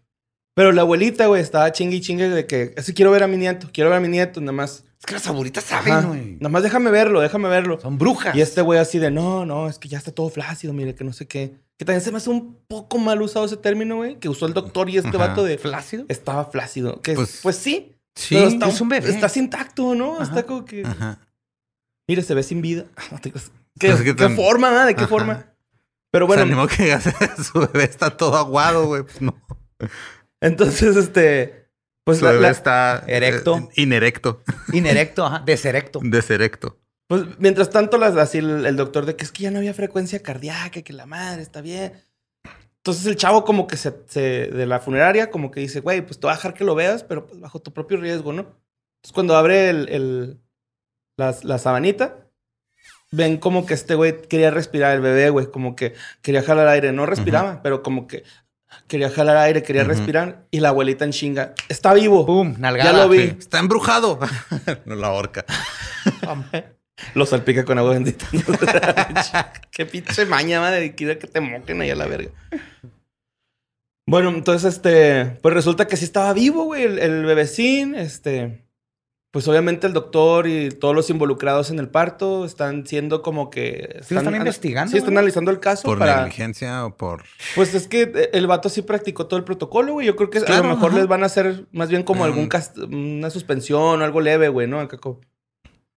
Pero la abuelita, güey, estaba chingue y chingue de que, así quiero ver a mi nieto, quiero ver a mi nieto, nada más. Es que las abuelitas saben, güey. Nada más déjame verlo, déjame verlo. Son brujas. Y este güey así de, no, no, es que ya está todo flácido, mire, que no sé qué. Que también se me hace un poco mal usado ese término, güey, que usó el doctor y este Ajá. vato de... ¿Flácido? Estaba flácido. Que, Pues- pues, sí. Sí. pero está, es un bebé. Estás intacto, ¿no? Ajá. Está como que... Ajá. Mire, se ve sin vida. No te creas. ¿Qué, Pues es que qué forma, ¿no? ¿De qué Ajá. forma? Pero Bueno, bueno, que su bebé está todo aguado, güey. Pues no. entonces, este... Pues la- la- está Erecto. eh, inerecto, Inerecto, ajá. Deserecto. deserecto. Pues mientras tanto, las, así el, el doctor de que es que ya no había frecuencia cardíaca, que la madre está bien. Entonces el chavo como que se, se- de la funeraria como que dice, güey, pues te voy a dejar que lo veas, pero pues bajo tu propio riesgo, ¿no? Entonces cuando abre el, el- la, la sabanita, ven como que este güey quería respirar el bebé, güey, como que quería jalar aire, no respiraba, pero como que quería jalar aire, quería respirar y la abuelita en chinga, está vivo. Pum, nalgada. Ya lo vi. Sí, Está embrujado. no la horca. Lo salpica con agua bendita. Qué pinche maña, madre. Quiero que te moquen ahí a la verga. Bueno, entonces, este... Pues resulta que sí estaba vivo, güey, el, el bebecín. Este... Pues obviamente el doctor y todos los involucrados en el parto están siendo como que... Sí, lo están investigando, Sí, están ¿no? analizando el caso ¿Por para... negligencia o por...? Pues es que eh, el vato sí practicó todo el protocolo, güey. Yo creo que a lo mejor ajá. les van a hacer más bien como Mm. algún cast- una suspensión o algo leve, güey, ¿no? Acá como-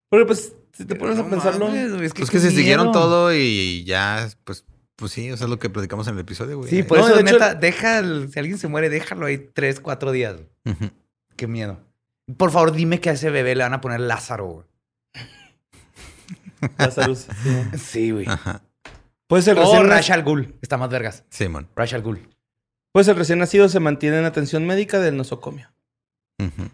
Porque pues, si te pones a No pensarlo... mames, güey, es Pues qué que se siguieron todo y ya, pues, pues sí, eso es lo que platicamos en el episodio, güey. Sí, por No, eso, de hecho- neta, deja, el- si alguien se muere, déjalo ahí tres, cuatro días. Qué miedo. Por favor, dime que a ese bebé le van a poner Lázaro, güey. Lázaro, sí. Sí, güey. Ajá. Pues el O recién, Ra's al Ghul. Está más vergas. Simón. Ra's al Ghul. pues el recién nacido se mantiene en atención médica del nosocomio. Ujú.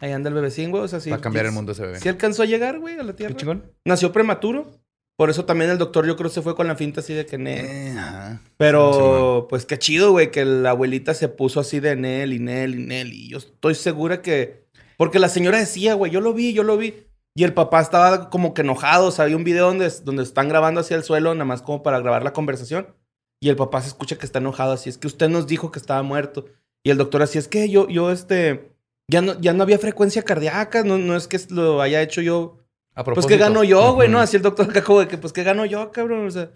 Ahí anda el bebecín, güey. O sea, sí. Va a cambiar el sí- mundo ese bebé. Sí alcanzó a llegar, güey, a la Qué Tierra. chingón. Nació prematuro. Por eso también el doctor, yo creo, se fue con la finta así de que Nel. Eh, ajá. Pero, pues qué chido, güey, que la abuelita se puso así de Nel y Nel y Nel. Y yo estoy segura que. Porque la señora decía, güey, yo lo vi, yo lo vi. Y el papá estaba como que enojado. O sea, había un video donde, donde están grabando hacia el suelo, nada más como para grabar la conversación. Y el papá se escucha que está enojado. Así es que usted nos dijo que estaba muerto. Y el doctor, así es que yo, yo, este. Ya no, ya no había frecuencia cardíaca. No, no es que lo haya hecho yo. A Pues propósito. que gano yo, güey, ¿no? Así el doctor acá como de que, pues que gano yo, cabrón. O sea.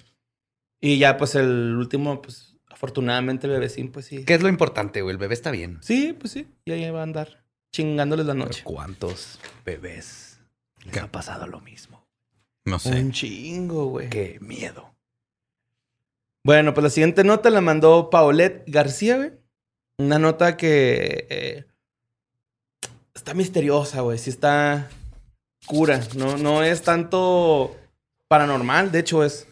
Y ya, pues el último, pues afortunadamente el bebecín, pues sí. ¿Qué es lo importante, güey? El bebé está bien. Sí, pues sí. Y ahí va a andar chingándoles la noche. ¿Cuántos bebés Les ¿Qué? ha pasado lo mismo. No sé. Un chingo, güey. Qué miedo. Bueno, pues la siguiente nota la mandó Paulette García, güey. Una nota que eh, está misteriosa, güey. Sí está cura. No, no es tanto paranormal. De hecho, es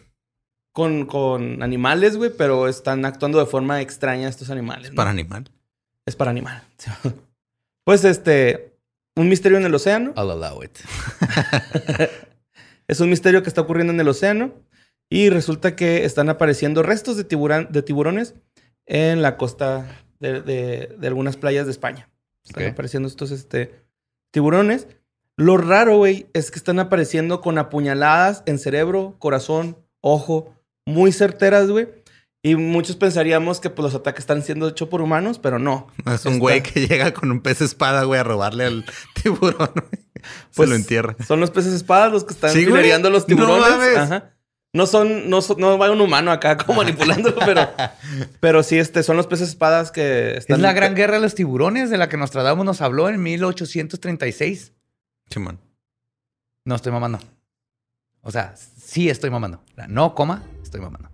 con, con animales, güey. Pero están actuando de forma extraña estos animales. ¿no? Para animal. Es para animal. Pues este, un misterio en el océano. I'll allow it. Es un misterio que está ocurriendo en el océano y resulta que están apareciendo restos de, tiburán- de tiburones en la costa de, de- de algunas playas de España. Están apareciendo estos este, tiburones. Lo raro, güey, es que están apareciendo con apuñaladas en cerebro, corazón, ojo, muy certeras, güey. Y muchos pensaríamos que pues, los ataques están siendo hechos por humanos, pero no. No es un Está- güey que llega con un pez espada, güey, a robarle al tiburón. Se Pues, lo entierra. Son los peces espadas los que están Sí, los No tiburones. mames. Ajá. No son, no son- no va un humano acá como manipulándolo, pero, pero sí, este, son los peces espadas que están. Es la gran guerra de los tiburones de la que Nostradamus nos habló en 1836. Simón. No estoy mamando. O sea, sí estoy mamando. No, coma, estoy mamando.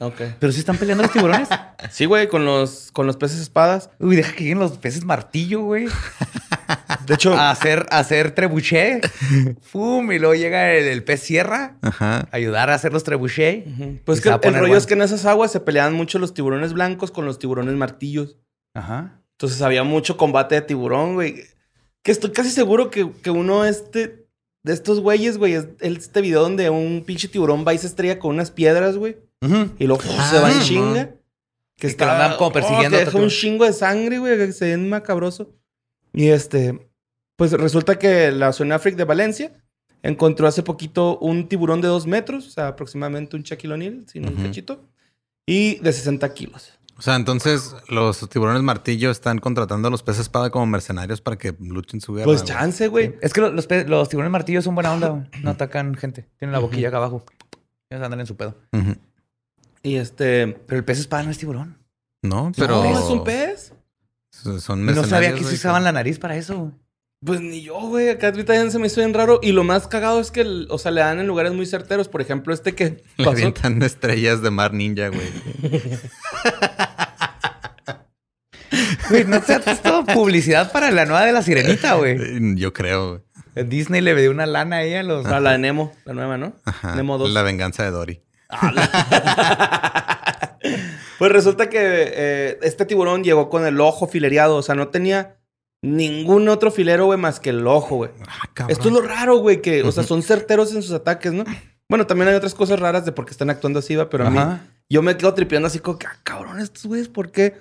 Ok. Pero sí están peleando los tiburones. Sí, güey, con los, con los peces espadas. Uy, deja que lleguen los peces martillo, güey. De hecho, A hacer, a hacer trebuché. Fum, y luego llega el, el pez sierra Ajá. a ayudar a hacer los trebuché. ujú, pues que el rollo es que en esas aguas se peleaban mucho los tiburones blancos con los tiburones martillos. Ajá. Entonces había mucho combate de tiburón, güey. Que estoy casi seguro que, que uno este, de estos güeyes, güey, es este video donde un pinche tiburón va y se estrella con unas piedras, güey. Y luego ¡fuf! se va en Ah, chinga. Que Y como persiguiendo oh, que deja un chingo de sangre, güey, que se ve macabroso. Y este, pues resulta que la Afric de Valencia encontró hace poquito un tiburón de dos metros, o sea, aproximadamente un Shaquille O'Neal, sin un cachito, y de 60 kilos. O sea, entonces los tiburones martillo están contratando a los peces espada como mercenarios para que luchen su guerra. Pues chance, güey. Es que lo- los, pe- los tiburones martillos son buena onda, güey. No atacan gente. Tienen la boquilla acá abajo. Ellos andan en su pedo. Ujú. Y este, Pero el pez espada no es tiburón. No, pero. no, es un pez. Son Y no sabía que se usaban la nariz para eso, güey. Pues ni yo, güey. Acá ahorita ya se me hizo bien raro. Y lo más cagado es que, el- o sea, le dan en lugares muy certeros. Por ejemplo, este que Le pasó. avientan estrellas de mar ninja, güey. Güey, no te es todo publicidad para la nueva de la sirenita, güey. Yo creo, güey. Disney le dio una lana ahí a los. Ah, la de Nemo, la nueva, ¿no? Ajá. Nemo 2. La venganza de Dory. Pues resulta que eh, este tiburón llegó con el ojo filereado. O sea, no tenía ningún otro filero, güey, más que el ojo, güey. Ah. Esto es lo raro, güey, que, o sea, son certeros en sus ataques, ¿no? Bueno, también hay otras cosas raras de por qué están actuando así, va, pero a mí, yo me quedo tripeando así como que, ah, cabrón, estos güeyes, ¿por qué?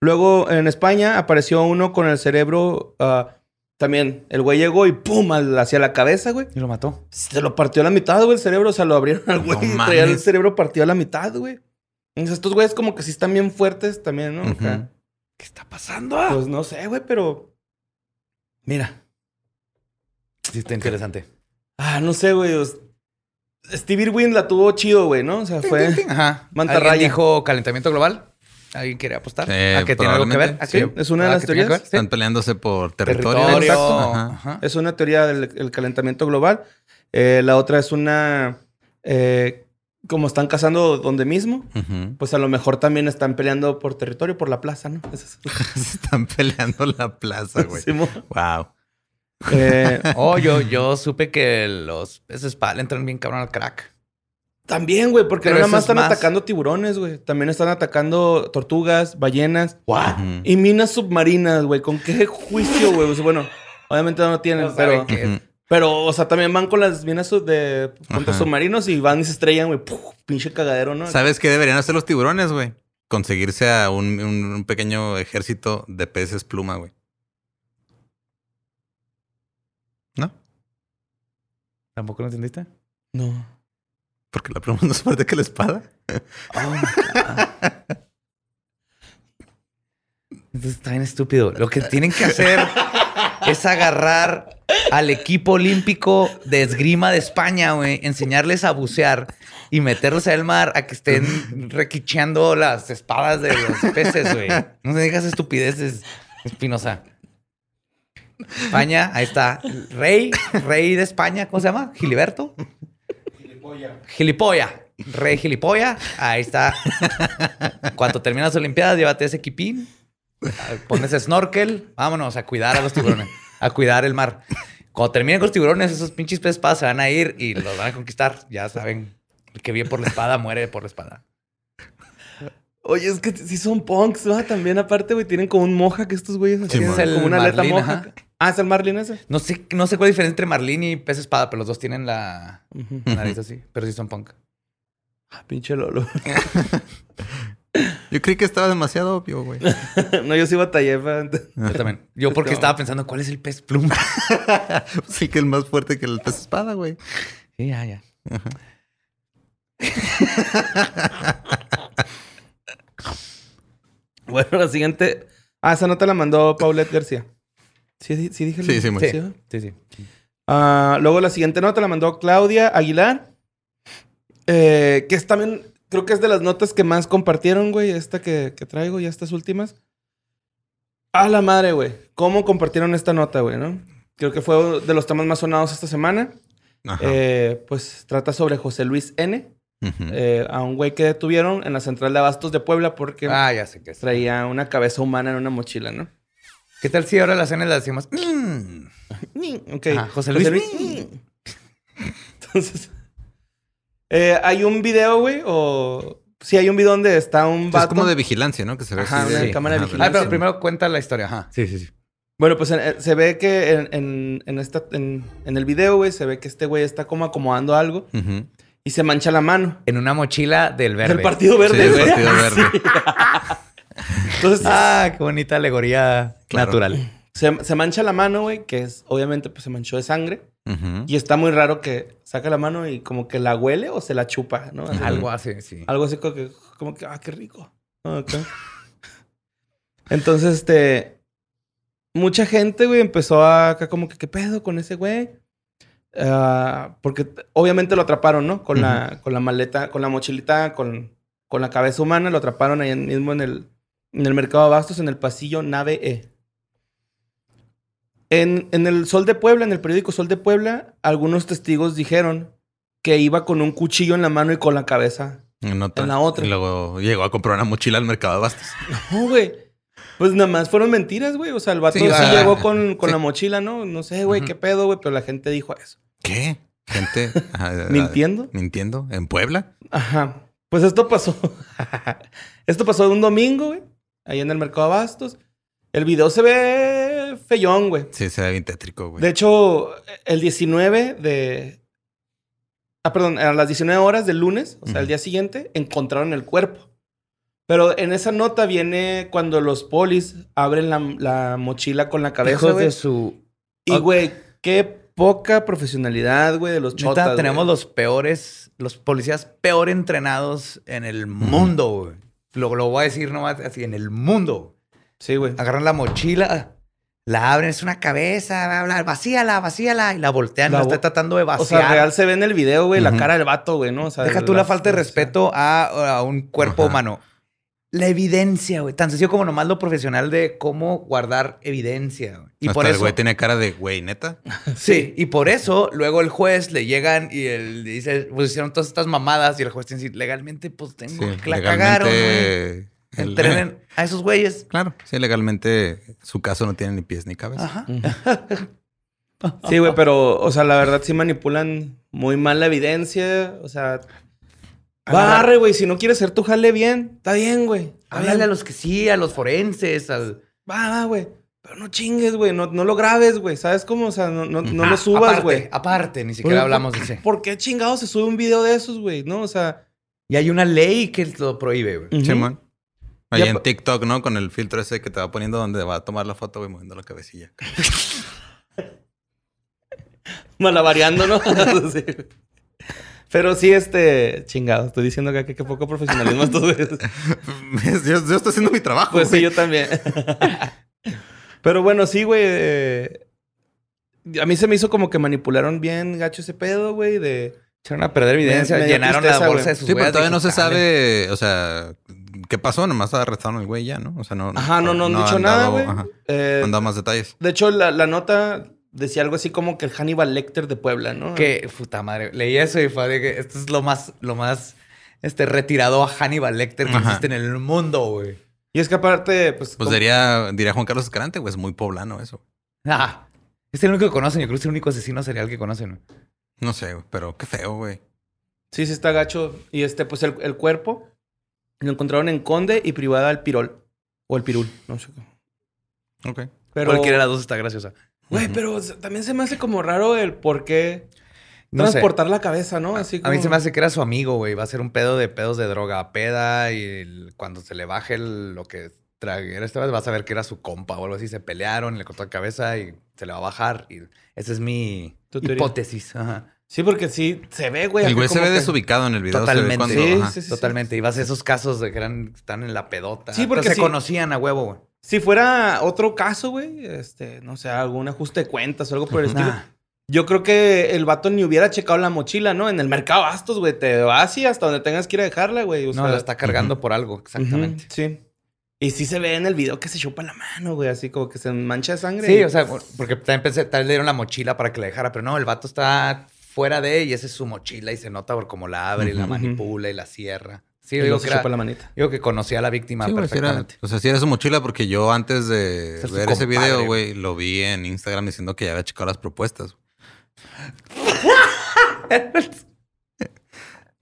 Luego en España apareció uno con el cerebro, ah, también, el güey llegó y pum, hacia la cabeza, güey. Y lo mató. Se lo partió a la mitad, güey, el cerebro. O sea, lo abrieron al güey No y traía el cerebro partido a la mitad, güey. Entonces, estos güeyes como que sí están bien fuertes también, ¿no? Acá. ¿Qué está pasando? Pues no sé, güey, pero... Mira. Sí, está interesante. Ah, no sé, güey. Steve Irwin la tuvo chido, güey, ¿no? O sea, fue... Ajá. Mantarraya. ¿Alguien dijo calentamiento global? ¿Alguien quiere apostar? Eh, ¿A que tiene algo que ver? ¿A Sí, qué? es una de ¿A las teorías. que? Sí. Están peleándose por territorio. Territorio. Exacto. Ajá. Ajá. Es una teoría del el calentamiento global. Eh, la otra es una... eh, como están cazando donde mismo, pues a lo mejor también están peleando por territorio, por la plaza, ¿no? Esa es- Están peleando la plaza, güey. Simón. wow. Eh, Oh, yo, yo supe que los peces le entran bien cabrón al crack. También, güey, porque Pero no nada más es están más- atacando tiburones, güey. También están atacando tortugas, ballenas ¿What? Y minas submarinas, güey. ¿Con qué juicio, güey? O sea, bueno, obviamente no tienen, No pero, qué pero, o sea, también van con las minas de contra Ajá. submarinos y van y se estrellan, güey. Pinche cagadero, ¿no? ¿Sabes qué deberían hacer los tiburones, güey? Conseguirse a un, un- un pequeño ejército de peces pluma, güey. ¿No? ¿Tampoco lo entendiste? No. Porque la pluma no es fuerte que la espada. Entonces está bien estúpido. Lo que tienen que hacer es agarrar al equipo olímpico de esgrima de España, güey, enseñarles a bucear y meterlos al mar a que estén requicheando las espadas de los peces, güey. No se digas estupideces, Espinosa. España, ahí está. Rey, rey de España, ¿cómo se llama? Giliberto. Gilipolla. Gilipolla. Rey Gilipolla. Ahí está. Cuando terminas las Olimpiadas, llévate ese equipín. Pones snorkel. Vámonos a cuidar a los tiburones. A cuidar el mar. Cuando terminen con los tiburones, esos pinches peces espada se van a ir y los van a conquistar. Ya saben, el que viene por la espada muere por la espada. Oye, es que sí son punks, ¿no? También aparte, güey, tienen como un moja que estos güeyes así, man. como una aleta Marlin, moja. ajá. Ah, es el Marlin ese. No sé, no sé cuál es la diferencia entre Marlín y pez espada, pero los dos tienen la nariz así. Pero sí son punk. Ah, pinche Lolo. Yo creí que estaba demasiado obvio, güey. no, yo sí batallé. pa- Yo también. Yo porque No. estaba pensando, ¿cuál es el pez pluma? sí que es más fuerte que el pez espada, güey. Sí, ya, ya. Bueno, la siguiente. Ah, esa nota la mandó Paulette García. Sí, sí, sí dije. Sí, sí, muy. Sí, sí, sí. Ah, luego la siguiente nota la mandó Claudia Aguilar. eh, que es también, creo que es de las notas que más compartieron, güey. Esta que, que traigo y estas últimas. A la madre, güey. ¿Cómo compartieron esta nota, güey, no? Creo que fue de los temas más sonados esta semana. Ajá. Eh, pues trata sobre José Luis N. Eh, a un güey que detuvieron en la central de abastos de Puebla porque Ah, ya sé qué es. traía una cabeza humana en una mochila, ¿no? ¿Qué tal si ahora las cenas las decimos? "Mm"? Ok. Ajá, José Luis. Entonces, eh, hay un video, güey, o... Sí, hay un video donde está un Es vato. como de vigilancia, ¿no? Que se ve Ajá, así una cámara de vigilancia. Ah, pero primero cuenta la historia. Ajá. Sí, sí, sí. Bueno, pues en- se ve que en, en- en esta, en, en el video, güey, se ve que este güey está como acomodando algo Ujú. Y se mancha la mano. En una mochila del verde. Del Partido Sí, Verde, el güey. partido verde. Entonces, Ah, qué bonita alegoría Claro. natural. se, se mancha la mano, güey, que es, obviamente, pues se manchó de sangre. Y está muy raro que saca la mano y como que la huele o se la chupa, ¿no? Así, Algo así, sí. Algo así como que, como que ah, qué rico. Ah. Entonces, este, mucha gente, güey, empezó a acá como que, ¿qué pedo con ese güey? Ah, porque obviamente lo atraparon, ¿no? Con, la, con la maleta, con la mochilita, con, con la cabeza humana, lo atraparon ahí mismo en el, en el mercado de abastos, en el pasillo nave E. En, en el Sol de Puebla, en el periódico Sol de Puebla, algunos testigos dijeron que iba con un cuchillo en la mano y con la cabeza. En la otra. Y luego llegó a comprar una mochila al mercado de bastos. No, güey. Pues nada más fueron mentiras, güey. O sea, el vato Sí, sí, ah, llegó con, con sí. la mochila, ¿no? No sé, güey, qué pedo, güey, pero la gente dijo eso. ¿Qué? Gente. ajá, ¿Mintiendo? Mintiendo. ¿En Puebla? Ajá. Pues esto pasó. esto pasó un domingo, güey. Ahí en el mercado Abastos. El video se ve feyón, güey. Sí, se ve bien tétrico, güey. De hecho, el 19 de... Ah, perdón, a las 19 horas del lunes, o sea, el día siguiente, encontraron el cuerpo. Pero en esa nota viene cuando los polis abren la, la mochila con la cabeza, Hijos de su... Y, güey, qué poca profesionalidad, güey, de los Neta, chotas, tenemos los peores, los policías peor entrenados en el mundo, güey. Lo, lo voy a decir nomás así, en el mundo. Sí, güey. Agarran la mochila, la abren, es una cabeza, bla, bla, vacíala, vacíala, y la voltean, La la, está tratando de O vaciar. sea, real se ve en el video, güey, la cara del vato, güey, ¿no? O sea, Deja tú la falta de respeto a, a un cuerpo Ajá. humano. La evidencia, güey. Tan sencillo como nomás lo profesional de cómo guardar evidencia. güey. Y Hasta por el eso. güey tenía cara de, güey, neta. Sí, y por eso luego el juez le llegan y él dice, pues hicieron todas estas mamadas y el juez tiene que decir, legalmente, pues tengo Sí, que la cagaron, güey. el- Entrenen a esos güeyes. Claro, sí, legalmente su caso no tiene ni pies ni cabeza. Ajá. Sí, güey, pero, o sea, la verdad sí manipulan muy mal la evidencia. O sea, barre, güey. Si no quieres hacer tu jale bien, está bien, güey. Háblale bien. a los que sí, a los forenses, al... Va, va, güey. Pero no chingues, güey. No, no lo grabes, güey. ¿Sabes cómo? O sea, no, no, no Ah, lo subas, güey. Aparte, ni siquiera ¿Por- hablamos de ese. ¿Por qué chingados se sube un video de esos, güey? No, o sea. Y hay una ley que lo prohíbe, güey. ujú. Simón. Ahí Ya en TikTok, ¿no? Con el filtro ese que te va poniendo donde va a tomar la foto, güey, moviendo la cabecilla. Malabareando, ¿no? Sí. Pero sí, este. Chingado. Estoy diciendo que qué poco profesionalismo estos güeyes. yo, yo estoy haciendo mi trabajo. Pues sí, yo también. Pero bueno, sí, güey. eh, a mí se me hizo como que manipularon bien gacho ese pedo, güey, de... Echaron a perder evidencia, Me- me dio llenaron tristeza, la bolsa güey. de sus Sí, pero todavía no se sabe, o sea, ¿qué pasó? Nomás arrestaron al güey ya, ¿no? O sea, no. Ajá, no, no han dicho han nada, güey. ajá, Eh, no han dado más detalles. de hecho, la, la nota decía algo así como que el Hannibal Lecter de Puebla, ¿no? Que puta madre. Leí eso y fue de que esto es lo más, lo más este, retirado a Hannibal Lecter que Ajá. existe en el mundo, güey. Y es que aparte, pues... Pues diría, diría Juan Carlos Escalante, güey, es muy poblano eso. Ah, es el único que conocen. Yo creo que es el único asesino serial que conocen. No sé, güey, pero qué feo, güey. Sí, sí está gacho. Y este, pues el, el cuerpo lo encontraron en Conde y privada al Pirol. O el Pirul, no sé. Ok. Pero, Cualquiera de las dos está graciosa. Güey, pero también se me hace como raro el por qué No sé. transportar la cabeza, ¿no? Así A mí como- se me hace que era su amigo, güey. Va a ser un pedo de pedos de droga a peda y el- cuando se le baje el- lo que traguera esta vez vas a ver que era su compa o algo así. Se pelearon, le cortó la cabeza y se le va a bajar. Y esa es mi hipótesis. Ajá. Sí, porque sí, se ve, güey. El güey se como ve que- desubicado en el video. se ve Totalmente. cuando- Sí, sí, sí. Totalmente. Y vas a esos casos de que eran, están en la pedota. Sí, porque se conocían a huevo, güey. Si fuera otro caso, güey, este, no sé, algún ajuste de cuentas o algo por el estilo. Nah. Yo creo que el vato ni hubiera checado la mochila, ¿no? En el mercado Bastos, güey, te vas y hasta donde tengas que ir a dejarla, güey. O No, sea, la está cargando por algo, exactamente. sí. Y sí se ve en el video que se chupa la mano, güey, así como que se mancha de sangre. Sí, y- o sea, porque también pensé, tal vez le dieron la mochila para que la dejara, pero no, el vato está fuera de y esa es su mochila y se nota por cómo la abre y la manipula y la cierra. Sí, y digo que, se era- la manita. digo que conocía a la víctima Sí, güey, sí era- perfectamente. o sea, sí era su mochila porque yo antes de es ver ese video, güey, lo vi en Instagram diciendo que ya había checado las propuestas.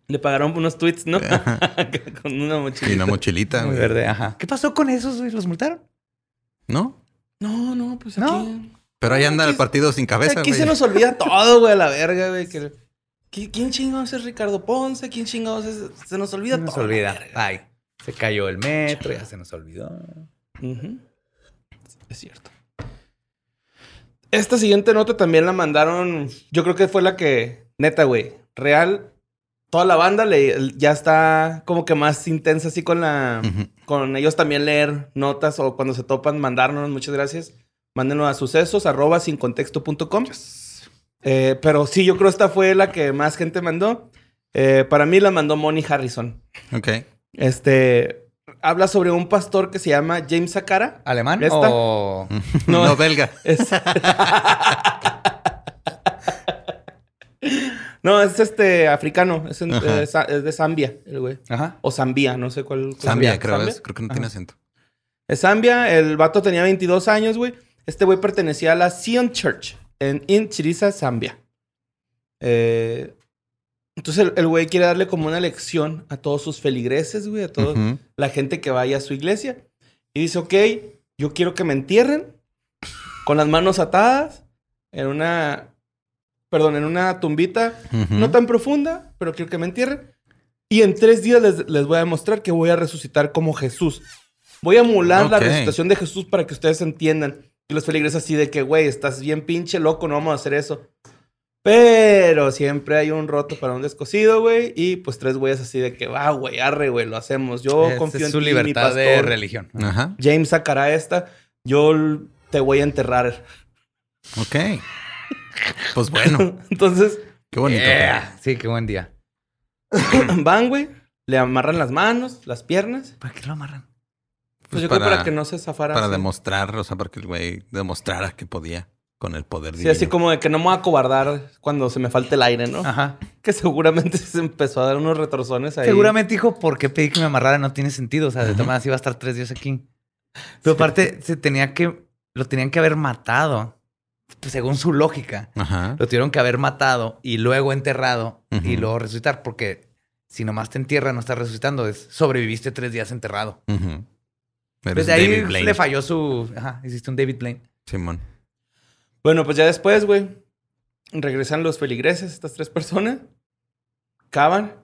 Le pagaron unos tweets, ¿no? Con una Y mochila. una mochilita, Muy verde, ajá. ¿Qué pasó con esos, güey? ¿Los multaron? ¿No? No, no, pues No. aquí... Pero ahí anda el partido sin cabeza, Aquí güey. se nos olvida todo, güey, a la verga, güey. que- ¿Qui- ¿Quién chingados es Ricardo Ponce? ¿Quién chingados es...? Se nos olvida Se nos todo. olvida. Ay, se cayó el metro, ya se nos olvidó. Es cierto. Esta siguiente nota también la mandaron. Yo creo que fue la que, neta, güey. Real. Toda la banda le, ya está como que más intensa así con la. Con ellos también leer notas o cuando se topan, mandarnos. Muchas gracias. Mándenos a sucesos arroba sin contexto.com. Eh, pero sí, yo creo esta fue la que más gente mandó. Eh, para mí la mandó Moni Harrison. Ok. Este. Habla sobre un pastor que se llama James Sakara. ¿Alemán ¿Esta? o...? No. No, belga. Es... no, es este africano. Es, en- de Zambia, el güey. Ajá. O Zambia, no sé cuál. cuál Zambia, sería. creo ¿Zambia? es. Creo que no tiene acento. Es Zambia. El vato tenía 22 años, güey. Este güey pertenecía a la Zion Church en Inchiriza, Zambia. Eh, entonces el- güey quiere darle como una lección a todos sus feligreses, güey, a toda la gente que vaya a su iglesia. Y dice, ok, yo quiero que me entierren con las manos atadas en una, perdón, en una tumbita no tan profunda, pero quiero que me entierren. Y en tres días les, les voy a demostrar que voy a resucitar como Jesús. Voy a emular la resucitación de Jesús para que ustedes entiendan. Y los feligreses así de que, güey, estás bien pinche loco, no vamos a hacer eso. Pero siempre hay un roto para un descosido, güey. Y pues tres güeyes así de que, va, güey, arre, güey, lo hacemos. Yo confío es en su ti, mi libertad de religión. Ajá. James sacará esta. Yo te voy a enterrar. Ok. Pues bueno, Entonces, qué bonito. Yeah. Sí, qué buen día. van, güey. Le amarran las manos, las piernas. ¿Para qué lo amarran? Pues, Pues yo creo para- para que no se zafara. Para así. demostrar, o sea, para que el güey demostrara que podía con el poder Sí, divino. así como de que no me voy a acobardar cuando se me falte el aire, ¿no? Ajá. Que seguramente se empezó a dar unos retorzones ahí. Seguramente dijo, ¿por qué pedí que me amarrara? No tiene sentido. O sea, de todas iba a estar tres días aquí. Pero aparte, se tenía que... Lo tenían que haber matado. Pues, según su lógica. Ajá. Lo tuvieron que haber matado y luego enterrado y luego resucitar. Porque si nomás te entierran, no estás resucitando. Es sobreviviste tres días enterrado. Ujú. Eres Desde ahí David Blaine. le falló su... Ajá, hiciste un David Blaine. Simón. Bueno, pues ya después, güey, regresan los feligreses, estas tres personas, cavan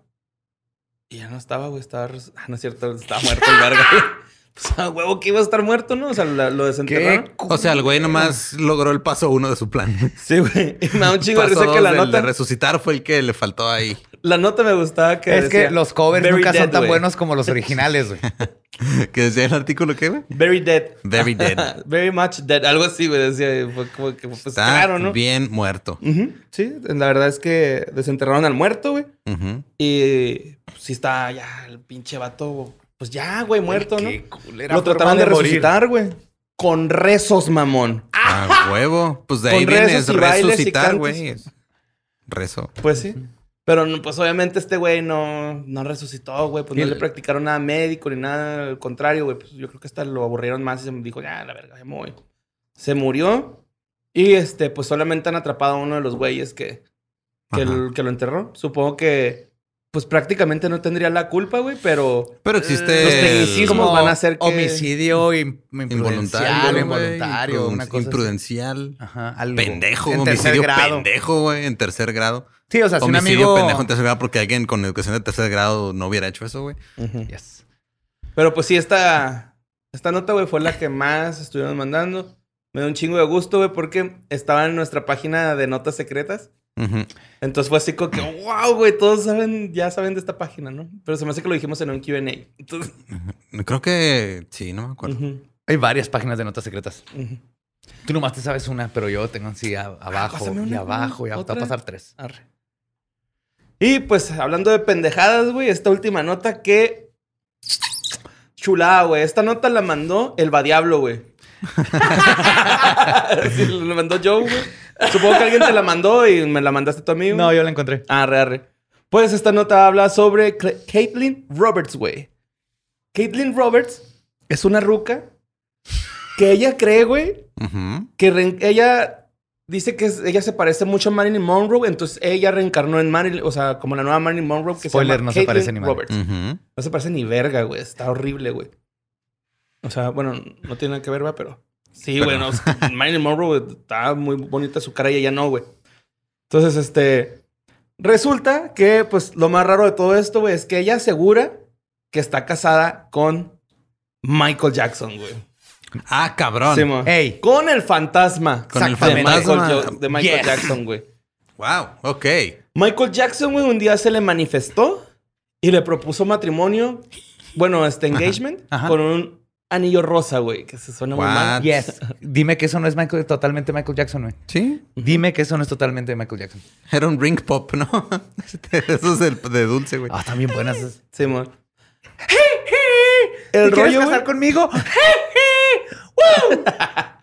y ya no estaba, güey, estaba... Ah, no es cierto, estaba muerto el verga. güey. Pues a huevo que iba a estar muerto, ¿no? O sea, la- lo desenterraron. O sea, el güey nomás logró el paso uno de su plan. Sí, güey. Y me da un chingo de Paso risa que la nota... de resucitar fue el que le faltó ahí. La nota me gustaba que es decía, que los covers "Very nunca dead, son tan güey". buenos como los originales, güey. ¿Qué decía el artículo qué, güey? Very dead. Very dead. Very much dead. Algo así, güey. Decía, fue como que, pues Está claro, ¿no? bien muerto. Sí, la verdad es que desenterraron al muerto, güey. Y pues, sí está ya el pinche vato pues ya, güey, muerto, ¿no? Qué culera Lo trataron de, resucitar, güey. Con rezos, mamón. A huevo. Pues de ahí Con viene rezos es y bailes y resucitar, güey. Rezo. Pues sí. Pero pues obviamente este güey no, no resucitó, güey. Pues no el- le practicaron nada médico ni nada. Al contrario, güey. Pues yo creo que hasta lo aburrieron más y se dijo, ya, la verga, ya me voy. Se murió. Y este, pues solamente han atrapado a uno de los güeyes que, que, lo enterró. Supongo que, pues prácticamente no tendría la culpa, güey, pero. Pero existe Los tecnicismos van a hacer que. homicidio involuntario, involuntario, una cosa así. imprudencial. Ajá, algo. Pendejo, En homicidio grado. pendejo, güey, en tercer grado. Sí, o sea, si un amigo... pendejo en tercer grado porque alguien con educación de tercer grado no hubiera hecho eso, güey. Yes. Pero pues sí, esta, esta nota, güey, fue la que más estuvieron mandando. Me da un chingo de gusto, güey, porque estaba en nuestra página de notas secretas. Entonces fue así como que, wow, güey, todos saben, ya saben de esta página, ¿no? Pero se me hace que lo dijimos en un QA. Entonces, Creo que sí, no me acuerdo. Hay varias páginas de notas secretas. ujú. Tú nomás te sabes una, pero yo tengo así a- abajo pásame y una, abajo y güey. abajo. Te voy a ¿Otra? pasar tres. Arre. Y pues hablando de pendejadas, güey, esta última nota que. Chulada, güey. Esta nota la mandó el Badiablo, güey. sí, la mandó Joe, güey. Supongo que alguien te la mandó y me la mandaste tú a mí, güey. No, yo la encontré. Arre, arre. Pues esta nota habla sobre Caitlyn Roberts, güey. Caitlyn Roberts es una ruca que ella cree, güey, que ella dice que es- ella se parece mucho a Marilyn Monroe, entonces ella reencarnó en Marilyn, o sea, como la nueva Marilyn Monroe que Spoiler, se llama no se Caitlyn parece ni. Roberts. No se parece ni verga, güey. Está horrible, güey. O sea, bueno, no tiene nada que ver, güey, pero. Sí, güey. no, es que Marilyn Monroe güey, está muy bonita su cara y ella no, güey. Entonces, este. Resulta que, pues, lo más raro de todo esto, güey, es que ella asegura que está casada con Michael Jackson, güey. Ah, cabrón. Sí. Ey. Con el fantasma. Con el de Michael, fantasma. De Michael. Jackson, güey. Wow, ok. Michael Jackson, güey, un día se le manifestó y le propuso matrimonio, bueno, este engagement, ajá. con un anillo rosa, güey, que se suena muy mal. Yes. Dime que eso no es Michael, totalmente Michael Jackson, güey. Sí. Dime que eso no es totalmente Michael Jackson. Era un ring pop, ¿no? Eso es el de dulce, güey. Ah, bien buenas. Sí. ¿Te El quieres rollo, casar güey, conmigo?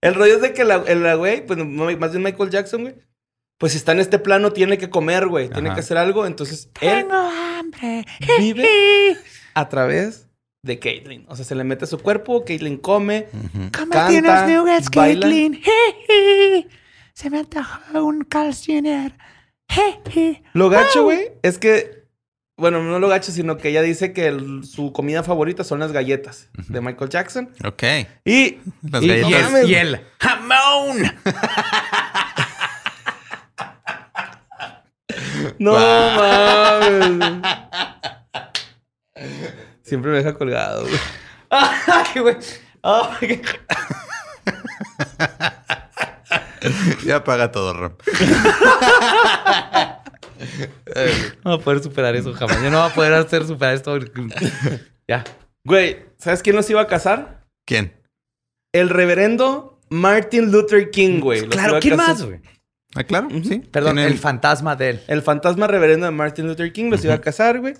el rollo es de que la, güey, pues más bien Michael Jackson, güey, pues si está en este plano, tiene que comer, güey, tiene Ajá. que hacer algo, entonces él hambre. vive a través de Caitlyn. O sea, se le mete a su cuerpo, Caitlyn come, Ujú. Cómete unos nuggets, baila. Caitlyn. Se me antojó un Carl Jr. Lo gacho, güey, es que. Bueno, no lo gacho, sino que ella dice que el- su comida favorita son las galletas de Michael Jackson. Ok. Y. Las y- galletas. Y el jamón. No mames. Siempre me deja colgado, güey. Ay, güey. Ay, Ya apaga todo, Ram. No va a poder superar eso jamás. Yo no va a poder hacer superar esto. Ya. Güey, ¿sabes quién los iba a casar? ¿Quién? El reverendo Martin Luther King, güey. Claro, ¿quién más, güey? Ah, claro, sí. Perdón, el fantasma de él. El fantasma reverendo de Martin Luther King los iba a casar, güey.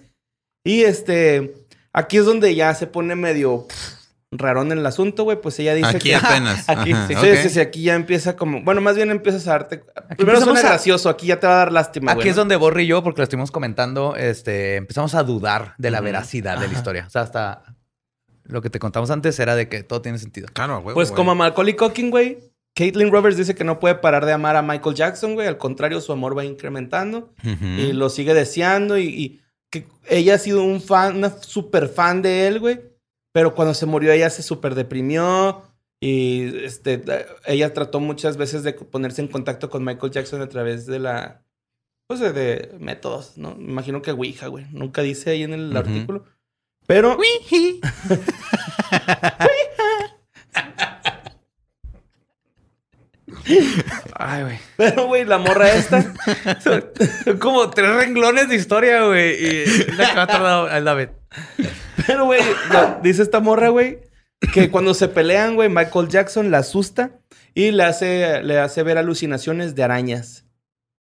Y este, aquí es donde ya se pone medio pff, rarón en el asunto, güey. Pues ella dice Aquí que... apenas. Aquí, Ajá, sí. Sí, sí, sí, aquí ya empieza como... Bueno, más bien empiezas a darte... Primero suena a- gracioso, aquí ya te va a dar lástima, Aquí es ¿no? donde Borre y yo, porque lo estuvimos comentando, este, empezamos a dudar de la veracidad de la historia. O sea, hasta lo que te contamos antes era de que todo tiene sentido. Claro, güey. Pues como a Macaulay Culkin, güey. Caitlyn Roberts dice que no puede parar de amar a Michael Jackson, güey. Al contrario, su amor va incrementando. Y lo sigue deseando y, y que ella ha sido un fan, una super fan de él, güey. Pero cuando se murió ella se super deprimió y este, ella trató muchas veces de ponerse en contacto con Michael Jackson a través de la, pues de, de métodos, ¿no? Me imagino que Ouija, güey. Nunca dice ahí en el Ujú. artículo. Pero... Ay, güey. Pero, güey, la morra esta... Son como tres renglones de historia, güey. Y la que va a tardar vez. Pero, güey, dice esta morra, güey, que cuando se pelean, güey, Michael Jackson la asusta y le hace, le hace ver alucinaciones de arañas.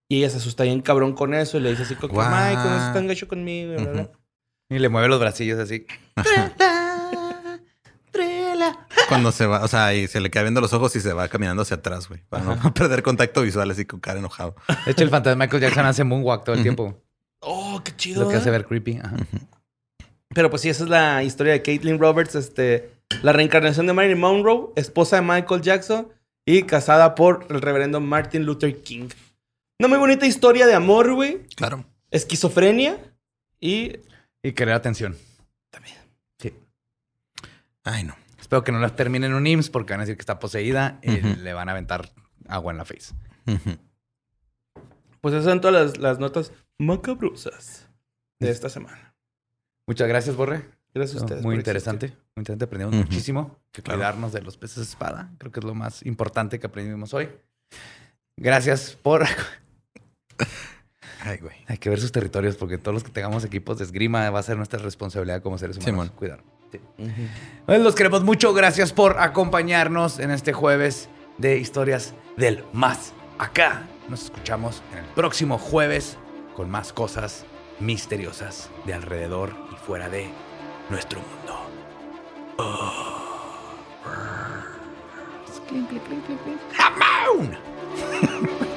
Y ella se asusta bien cabrón con eso y le dice así como, que, Guau. Michael, no es tan gacho conmigo. y bla, bla". Y le mueve los bracillos así. Cuando se va, o sea, y se le queda viendo los ojos y se va caminando hacia atrás, güey. Para no perder contacto visual así con cara enojado. De hecho, el fantasma de Michael Jackson hace moonwalk todo el tiempo. Oh, qué chido. Lo que ¿eh? hace ver creepy. Ajá. Pero pues sí, esa es la historia de Caitlin Roberts, este, la reencarnación de Marilyn Monroe, esposa de Michael Jackson y casada por el reverendo Martin Luther King. Una muy bonita historia de amor, güey. Claro. Esquizofrenia y Y querer atención. También. Sí. Ay, no. Espero que no las termine en un IMSS porque van a decir que está poseída y le van a aventar agua en la face. Pues esas son todas las, las notas macabrosas de esta semana. Muchas gracias, Borre. Gracias a ustedes. Muy interesante. Muy interesante. Aprendimos muchísimo. Que Claro. cuidarnos de los peces espada. Creo que es lo más importante que aprendimos hoy. Gracias por... Ay, güey. Hay que ver sus territorios porque todos los que tengamos equipos de esgrima va a ser nuestra responsabilidad como seres humanos. Simón. Cuidar. Sí. Pues los queremos mucho. Gracias por acompañarnos en este jueves de historias del más acá. Nos escuchamos en el próximo jueves con más cosas misteriosas de alrededor fuera de nuestro mundo. Oh. Clink, clink, clink.